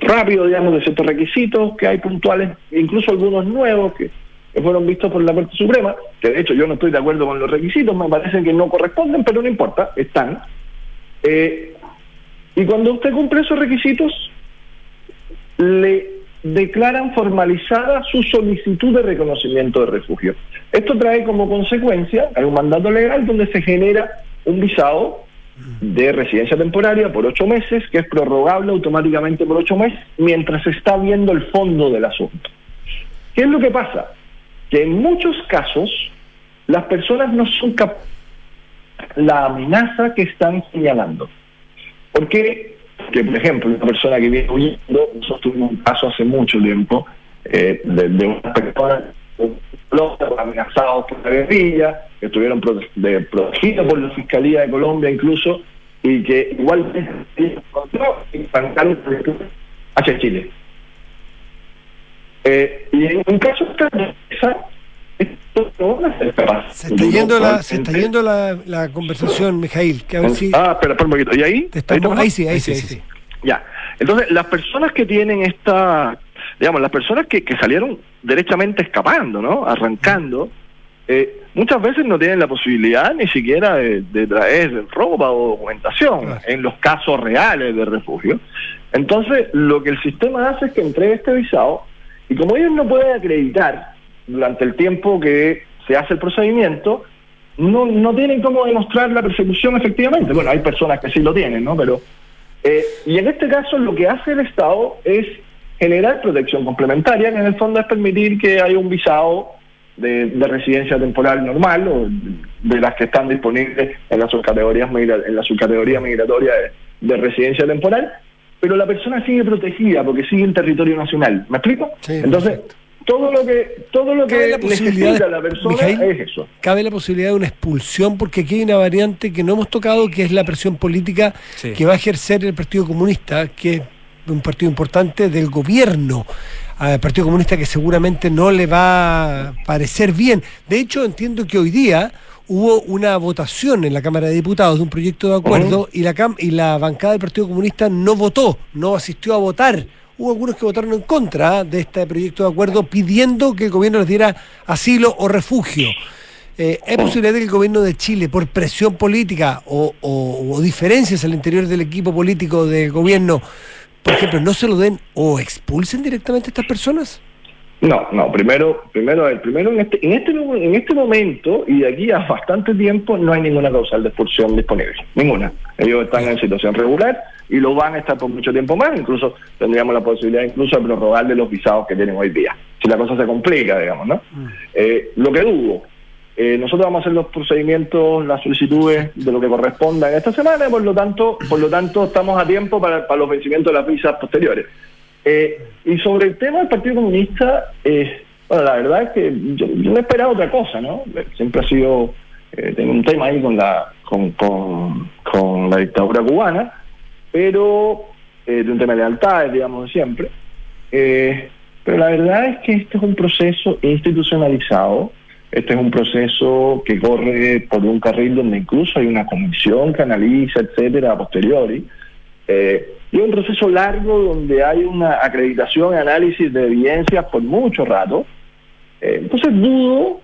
F: rápido, digamos, de ciertos requisitos que hay puntuales, incluso algunos nuevos que, que, fueron vistos por la Corte Suprema, que de hecho yo no estoy de acuerdo con los requisitos, me parece que no corresponden, pero no importa, están. Eh, y cuando usted cumple esos requisitos, le declaran formalizada su solicitud de reconocimiento de refugio. Esto trae como consecuencia, hay un mandato legal donde se genera un visado de residencia temporaria por ocho meses, que es prorrogable automáticamente por ocho meses, mientras se está viendo el fondo del asunto. ¿Qué es lo que pasa? Que en muchos casos las personas no son capaces la amenaza que están señalando. Porque, que por ejemplo, una persona que viene huyendo, nosotros tuvimos un caso hace mucho tiempo eh, de, de una persona amenazados por la guerrilla, que estuvieron prote de, protegidos por la Fiscalía de Colombia incluso, y que igual hacia Chile. Eh, y en un caso esto no van a ser.
B: Se está yendo, la, se está yendo la, la conversación, Mijail. Que a ver si...
F: Ah, espera, espera un poquito. ¿Y ahí?
B: Estamos, ahí, sí, ahí, ahí sí, sí, sí.
F: Ya. Entonces, las personas que tienen esta, digamos, las personas que, que salieron derechamente escapando, ¿no? Arrancando, eh, muchas veces no tienen la posibilidad ni siquiera de, de traer ropa o documentación
B: Claro.
F: en los casos reales de refugio. Entonces, lo que el sistema hace es que entregue este visado y como ellos no pueden acreditar durante el tiempo que se hace el procedimiento, no, no tienen cómo demostrar la persecución efectivamente. Bueno, hay personas que sí lo tienen, ¿no? Pero, eh, y en este caso lo que hace el Estado es generar protección complementaria, que en el fondo es permitir que haya un visado de, de residencia temporal normal o de las que están disponibles en la subcategoría, en la subcategoría migratoria de residencia temporal, pero la persona sigue protegida porque sigue en territorio nacional. ¿Me explico?
B: Sí,
F: Entonces,
B: perfecto.
F: todo lo que todo lo que
B: la
F: necesita
B: de-
F: la persona
B: Mijail,
F: es eso.
B: Cabe la posibilidad de una expulsión, porque aquí hay una variante que no hemos tocado, que es la presión política
C: Sí.
B: que va a ejercer el Partido Comunista, que es un partido importante del gobierno. Al Partido Comunista que seguramente no le va a parecer bien. De hecho, entiendo que hoy día hubo una votación en la Cámara de Diputados de un proyecto de acuerdo y, la cam- y la bancada del Partido Comunista no votó, no asistió a votar. Hubo algunos que votaron en contra de este proyecto de acuerdo pidiendo que el gobierno les diera asilo o refugio. Eh, ¿Es posibilidad de que el gobierno de Chile, por presión política o, o- o diferencias al interior del equipo político del gobierno, por ejemplo, no se lo den o expulsen directamente a estas personas?
F: No, no, primero, primero, primero en este, en este en este momento y de aquí a bastante tiempo no hay ninguna causal de expulsión disponible, ninguna. Ellos están en situación regular y lo van a estar por mucho tiempo más, incluso tendríamos la posibilidad incluso de prorrogarle los visados que tienen hoy día, si la cosa se complica, digamos, ¿no? Eh, lo que dudo, eh, nosotros vamos a hacer los procedimientos, las solicitudes de lo que corresponda en esta semana, y por lo tanto, por lo tanto estamos a tiempo para, para los vencimientos de las visas posteriores. Eh, y sobre el tema del Partido Comunista, eh, bueno, la verdad es que yo, yo no esperaba otra cosa, ¿no? Eh, Siempre ha sido, eh, tengo un tema ahí con la, con, con, la dictadura cubana, pero eh, de un tema de lealtades, digamos, siempre. Eh, pero la verdad es que este es un proceso institucionalizado, este es un proceso que corre por un carril donde incluso hay una comisión que analiza, etcétera, a posteriori. Eh, y un proceso largo donde hay una acreditación y análisis de evidencias por mucho rato. Eh, entonces dudo,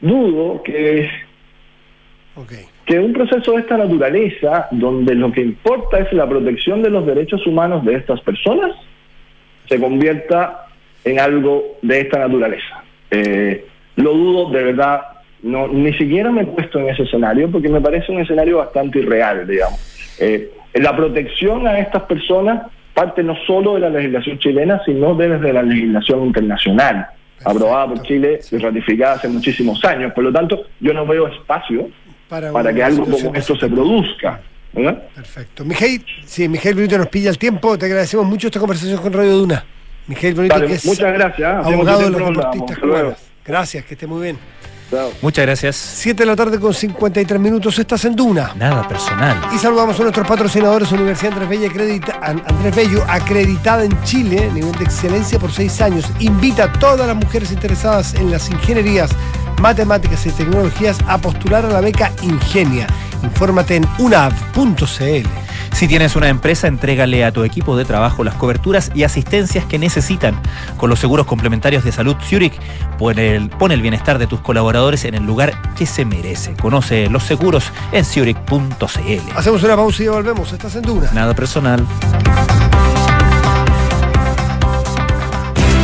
F: dudo que, que un proceso de esta naturaleza, donde lo que importa es la protección de los derechos humanos de estas personas, se convierta en algo de esta naturaleza. Eh, lo dudo de verdad, no, ni siquiera me he puesto en ese escenario porque me parece un escenario bastante irreal, digamos. Eh, la protección a estas personas parte no solo de la legislación chilena, sino desde la legislación internacional, aprobada por Chile y ratificada hace muchísimos años. Por lo tanto, yo no veo espacio
B: Para,
F: que algo como esto se produzca. ¿verdad?
B: Perfecto. Mijail, sí, Mijail Bonito nos pilla el tiempo. Te agradecemos mucho esta conversación con Radio Duna. Que es
F: muchas gracias. Hace
B: abogado de los deportistas. Gracias, que esté muy bien.
F: Chao.
C: Muchas gracias.
B: 7 de la tarde con 53 minutos, estás en Duna.
C: Nada personal.
B: Y saludamos a nuestros patrocinadores, Universidad Andrés Bello, acredita- Andrés Bello, acreditada en Chile, nivel de excelencia por seis años. Invita a todas las mujeres interesadas en las ingenierías, matemáticas y tecnologías a postular a la beca Ingenia. Infórmate en unav.cl.
C: Si tienes una empresa, entrégale a tu equipo de trabajo las coberturas y asistencias que necesitan. Con los seguros complementarios de salud Zurich, pone el, pone el bienestar de tus colaboradores en el lugar que se merece. Conoce los seguros en zurich.cl.
B: Hacemos una pausa y volvemos. Estás en Duna.
C: Nada personal.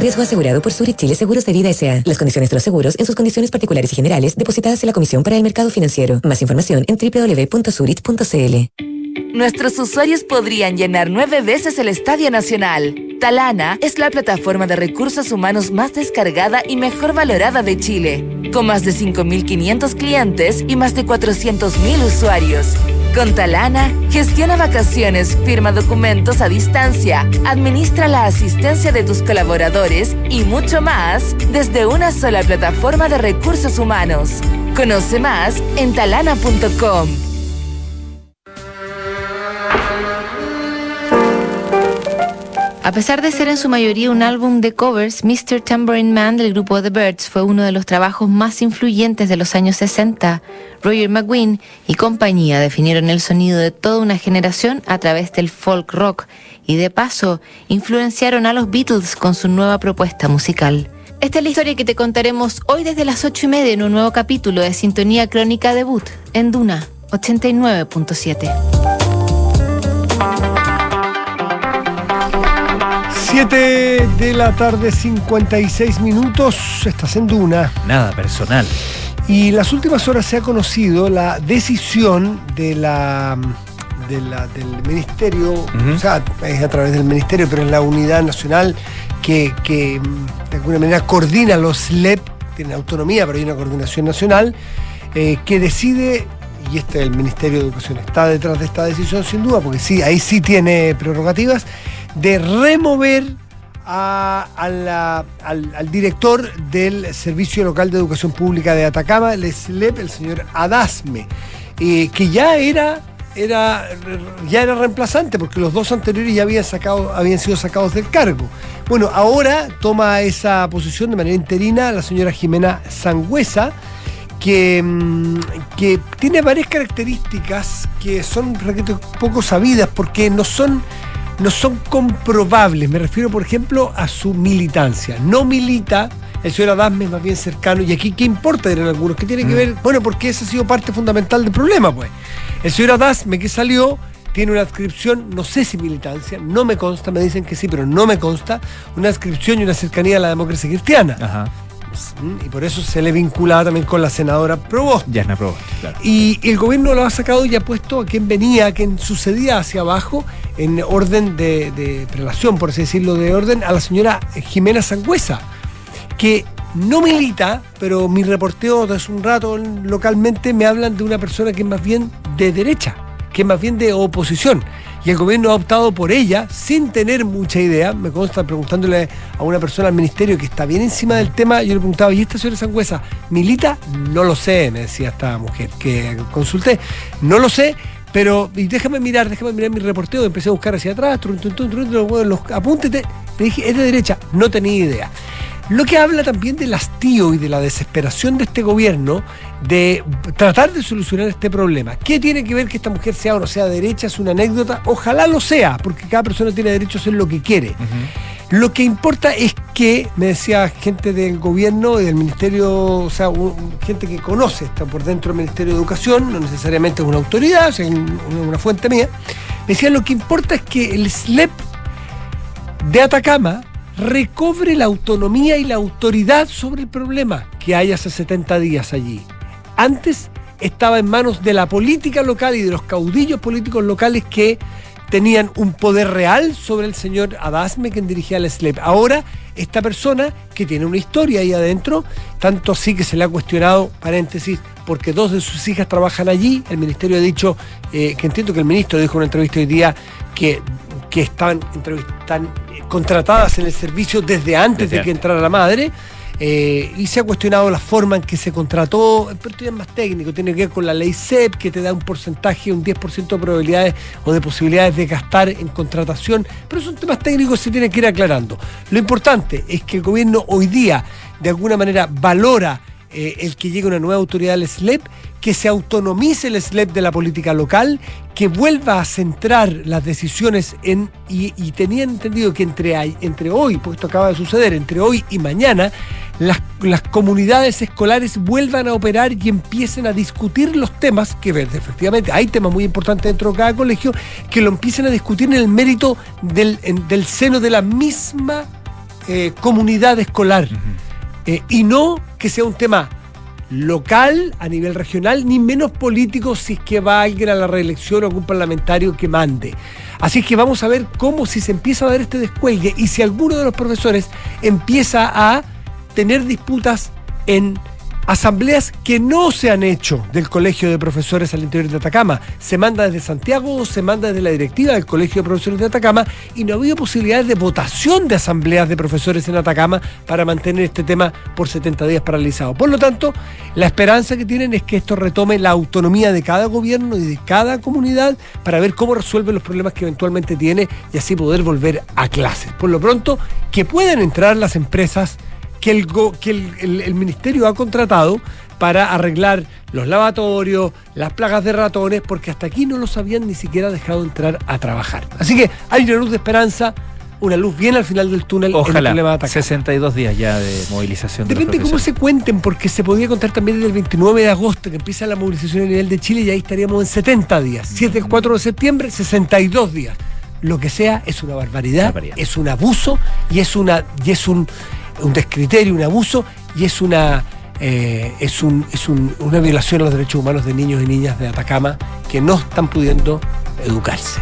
G: Riesgo asegurado por Zurich Chile Seguros de Vida S.A. Las condiciones de los seguros en sus condiciones particulares y generales depositadas en la Comisión para el Mercado Financiero. Más información en www.zurich.cl.
H: nuestros usuarios podrían llenar nueve veces el Estadio Nacional. Talana es la plataforma de recursos humanos más descargada y mejor valorada de Chile, con más de 5.500 clientes y más de 400.000 usuarios. Con Talana, gestiona vacaciones, firma documentos a distancia, administra la asistencia de tus colaboradores y mucho más desde una sola plataforma de recursos humanos. Conoce más en talana.com.
I: A pesar de ser en su mayoría un álbum de covers, Mr. Tambourine Man del grupo The Birds fue uno de los trabajos más influyentes de los años 60. Roger McGuinn y compañía definieron el sonido de toda una generación a través del folk rock y de paso influenciaron a los Beatles con su nueva propuesta musical. Esta es la historia que te contaremos hoy desde las ocho y media en un nuevo capítulo de Sintonía Crónica Debut en Duna 89.7.
B: 7 de la tarde, 56 minutos. Estás en Duna.
C: Nada personal.
B: Y las últimas horas se ha conocido la decisión de la, de la- del ministerio, o sea, es a través del ministerio, pero es la unidad nacional que, que, de alguna manera coordina los SLEP, tienen autonomía, pero hay una coordinación nacional, eh, que decide, y este el Ministerio de Educación está detrás de esta decisión sin duda, porque sí, ahí sí tiene prerrogativas, de remover a- la- al, al director del Servicio Local de Educación Pública de Atacama, el el señor Adasme, eh, que ya era, era, ya era reemplazante, porque los dos anteriores ya habían, sacado, habían sido sacados del cargo. Bueno, ahora toma esa posición de manera interina la señora Jimena Sangüesa, que, mm, que tiene varias características que son poco sabidas porque no son, no son comprobables. Me refiero, por ejemplo, a su militancia. No milita, el señor Adasme es más bien cercano, y aquí, ¿qué importa? Dirán algunos, ¿qué tiene que ver? Bueno, porque esa ha sido parte fundamental del problema, pues. El señor Adasme que salió tiene una adscripción, no sé si militancia, no me consta, me dicen que sí, pero no me consta, una adscripción y una cercanía a la democracia cristiana.
C: Ajá.
B: Mm, Y por eso se le vinculaba también con la senadora Provost.
C: Yasna Provost, claro.
B: Y el gobierno lo ha sacado y ha puesto a quien venía, a quien sucedía hacia abajo, en orden de, prelación, por así decirlo, de orden, a la señora Jimena Sangüesa, que no milita, pero mi reporteo de hace un rato localmente me hablan de una persona que es más bien de derecha, que es más bien de oposición. Y el gobierno ha optado por ella sin tener mucha idea. Me consta preguntándole a una persona al ministerio que está bien encima del tema. Yo le preguntaba, ¿y esta señora Sangüesa milita? No lo sé, me decía esta mujer que consulté. No lo sé, pero y déjame mirar, déjame mirar mi reporteo. Empecé a buscar hacia atrás, trun, trun, trun, los apúntete. Le dije, es de derecha. No tenía idea. Lo que habla también del hastío y de la desesperación de este gobierno de tratar de solucionar este problema. ¿Qué tiene que ver que esta mujer sea o no sea derecha? Es una anécdota. Ojalá lo sea, porque cada persona tiene derecho a hacer lo que quiere. Lo que importa es que, me decía gente del gobierno y del ministerio, o sea, un- gente que conoce, está por dentro del Ministerio de Educación, no necesariamente es una autoridad, una, una fuente mía, me decían lo que importa es que el SLEP de Atacama recobre la autonomía y la autoridad sobre el problema que hay hace 70 días allí. Antes estaba en manos de la política local y de los caudillos políticos locales que tenían un poder real sobre el señor Adasme, quien dirigía el SLEP. Ahora, esta persona, que tiene una historia ahí adentro, tanto así que se le ha cuestionado, paréntesis, porque dos de sus hijas trabajan allí, el ministerio ha dicho, eh, que entiendo que el ministro dijo en una entrevista hoy día que, que entrevist- están, eh, contratadas en el servicio desde antes
C: Desde
B: de que entrara la madre. eh, y se ha cuestionado la forma en que se contrató, pero esto ya es más técnico, tiene que ver con la ley CEP, que te da un porcentaje, un 10% de probabilidades o de posibilidades de gastar en contratación, pero son temas técnicos que se tienen que ir aclarando. Lo importante es que el gobierno hoy día, de alguna manera, valora eh, el que llegue una nueva autoridad al SLEP, que se autonomice el SLEP de la política local, que vuelva a centrar las decisiones en. Y, tenían entendido que entre, entre hoy, porque esto acaba de suceder, entre hoy y mañana, las, las comunidades escolares vuelvan a operar y empiecen a discutir los temas, que efectivamente hay temas muy importantes dentro de cada colegio, que lo empiecen a discutir en el mérito del, del seno de la misma eh, comunidad escolar. Eh, y no que sea un tema local, a nivel regional, ni menos político si es que va alguien a la reelección o algún parlamentario que mande. Así que vamos a ver cómo si se empieza a dar este descuelgue y si alguno de los profesores empieza a tener disputas en asambleas que no se han hecho del Colegio de Profesores al interior de Atacama. Se manda desde Santiago se manda desde la directiva del Colegio de Profesores de Atacama y no ha habido posibilidades de votación de asambleas de profesores en Atacama para mantener este tema por 70 días paralizado. Por lo tanto, la esperanza que tienen es que esto retome la autonomía de cada gobierno y de cada comunidad para ver cómo resuelve los problemas que eventualmente tiene y así poder volver a clases. Por lo pronto, que puedan entrar las empresas que el, go- que el, el- el ministerio ha contratado para arreglar los lavatorios, las plagas de ratones, porque hasta aquí no los habían ni siquiera dejado entrar a trabajar. Así que hay una luz de esperanza, una luz bien al final del túnel en el
C: Ojalá.
B: de Atacama.
C: 62 días ya de movilización. de
B: Depende cómo
C: profesores.
B: se cuenten, porque se podría contar también desde el 29 de agosto, que empieza la movilización a nivel de Chile, y ahí estaríamos en 70 días. Si es del 4 de septiembre, 62 días. Lo que sea es una barbaridad,
C: Barbaridad.
B: es un abuso y es una y es un, un descriterio, un abuso y es una eh, es, un, es un- una violación a los derechos humanos de niños y niñas de Atacama que no están pudiendo educarse.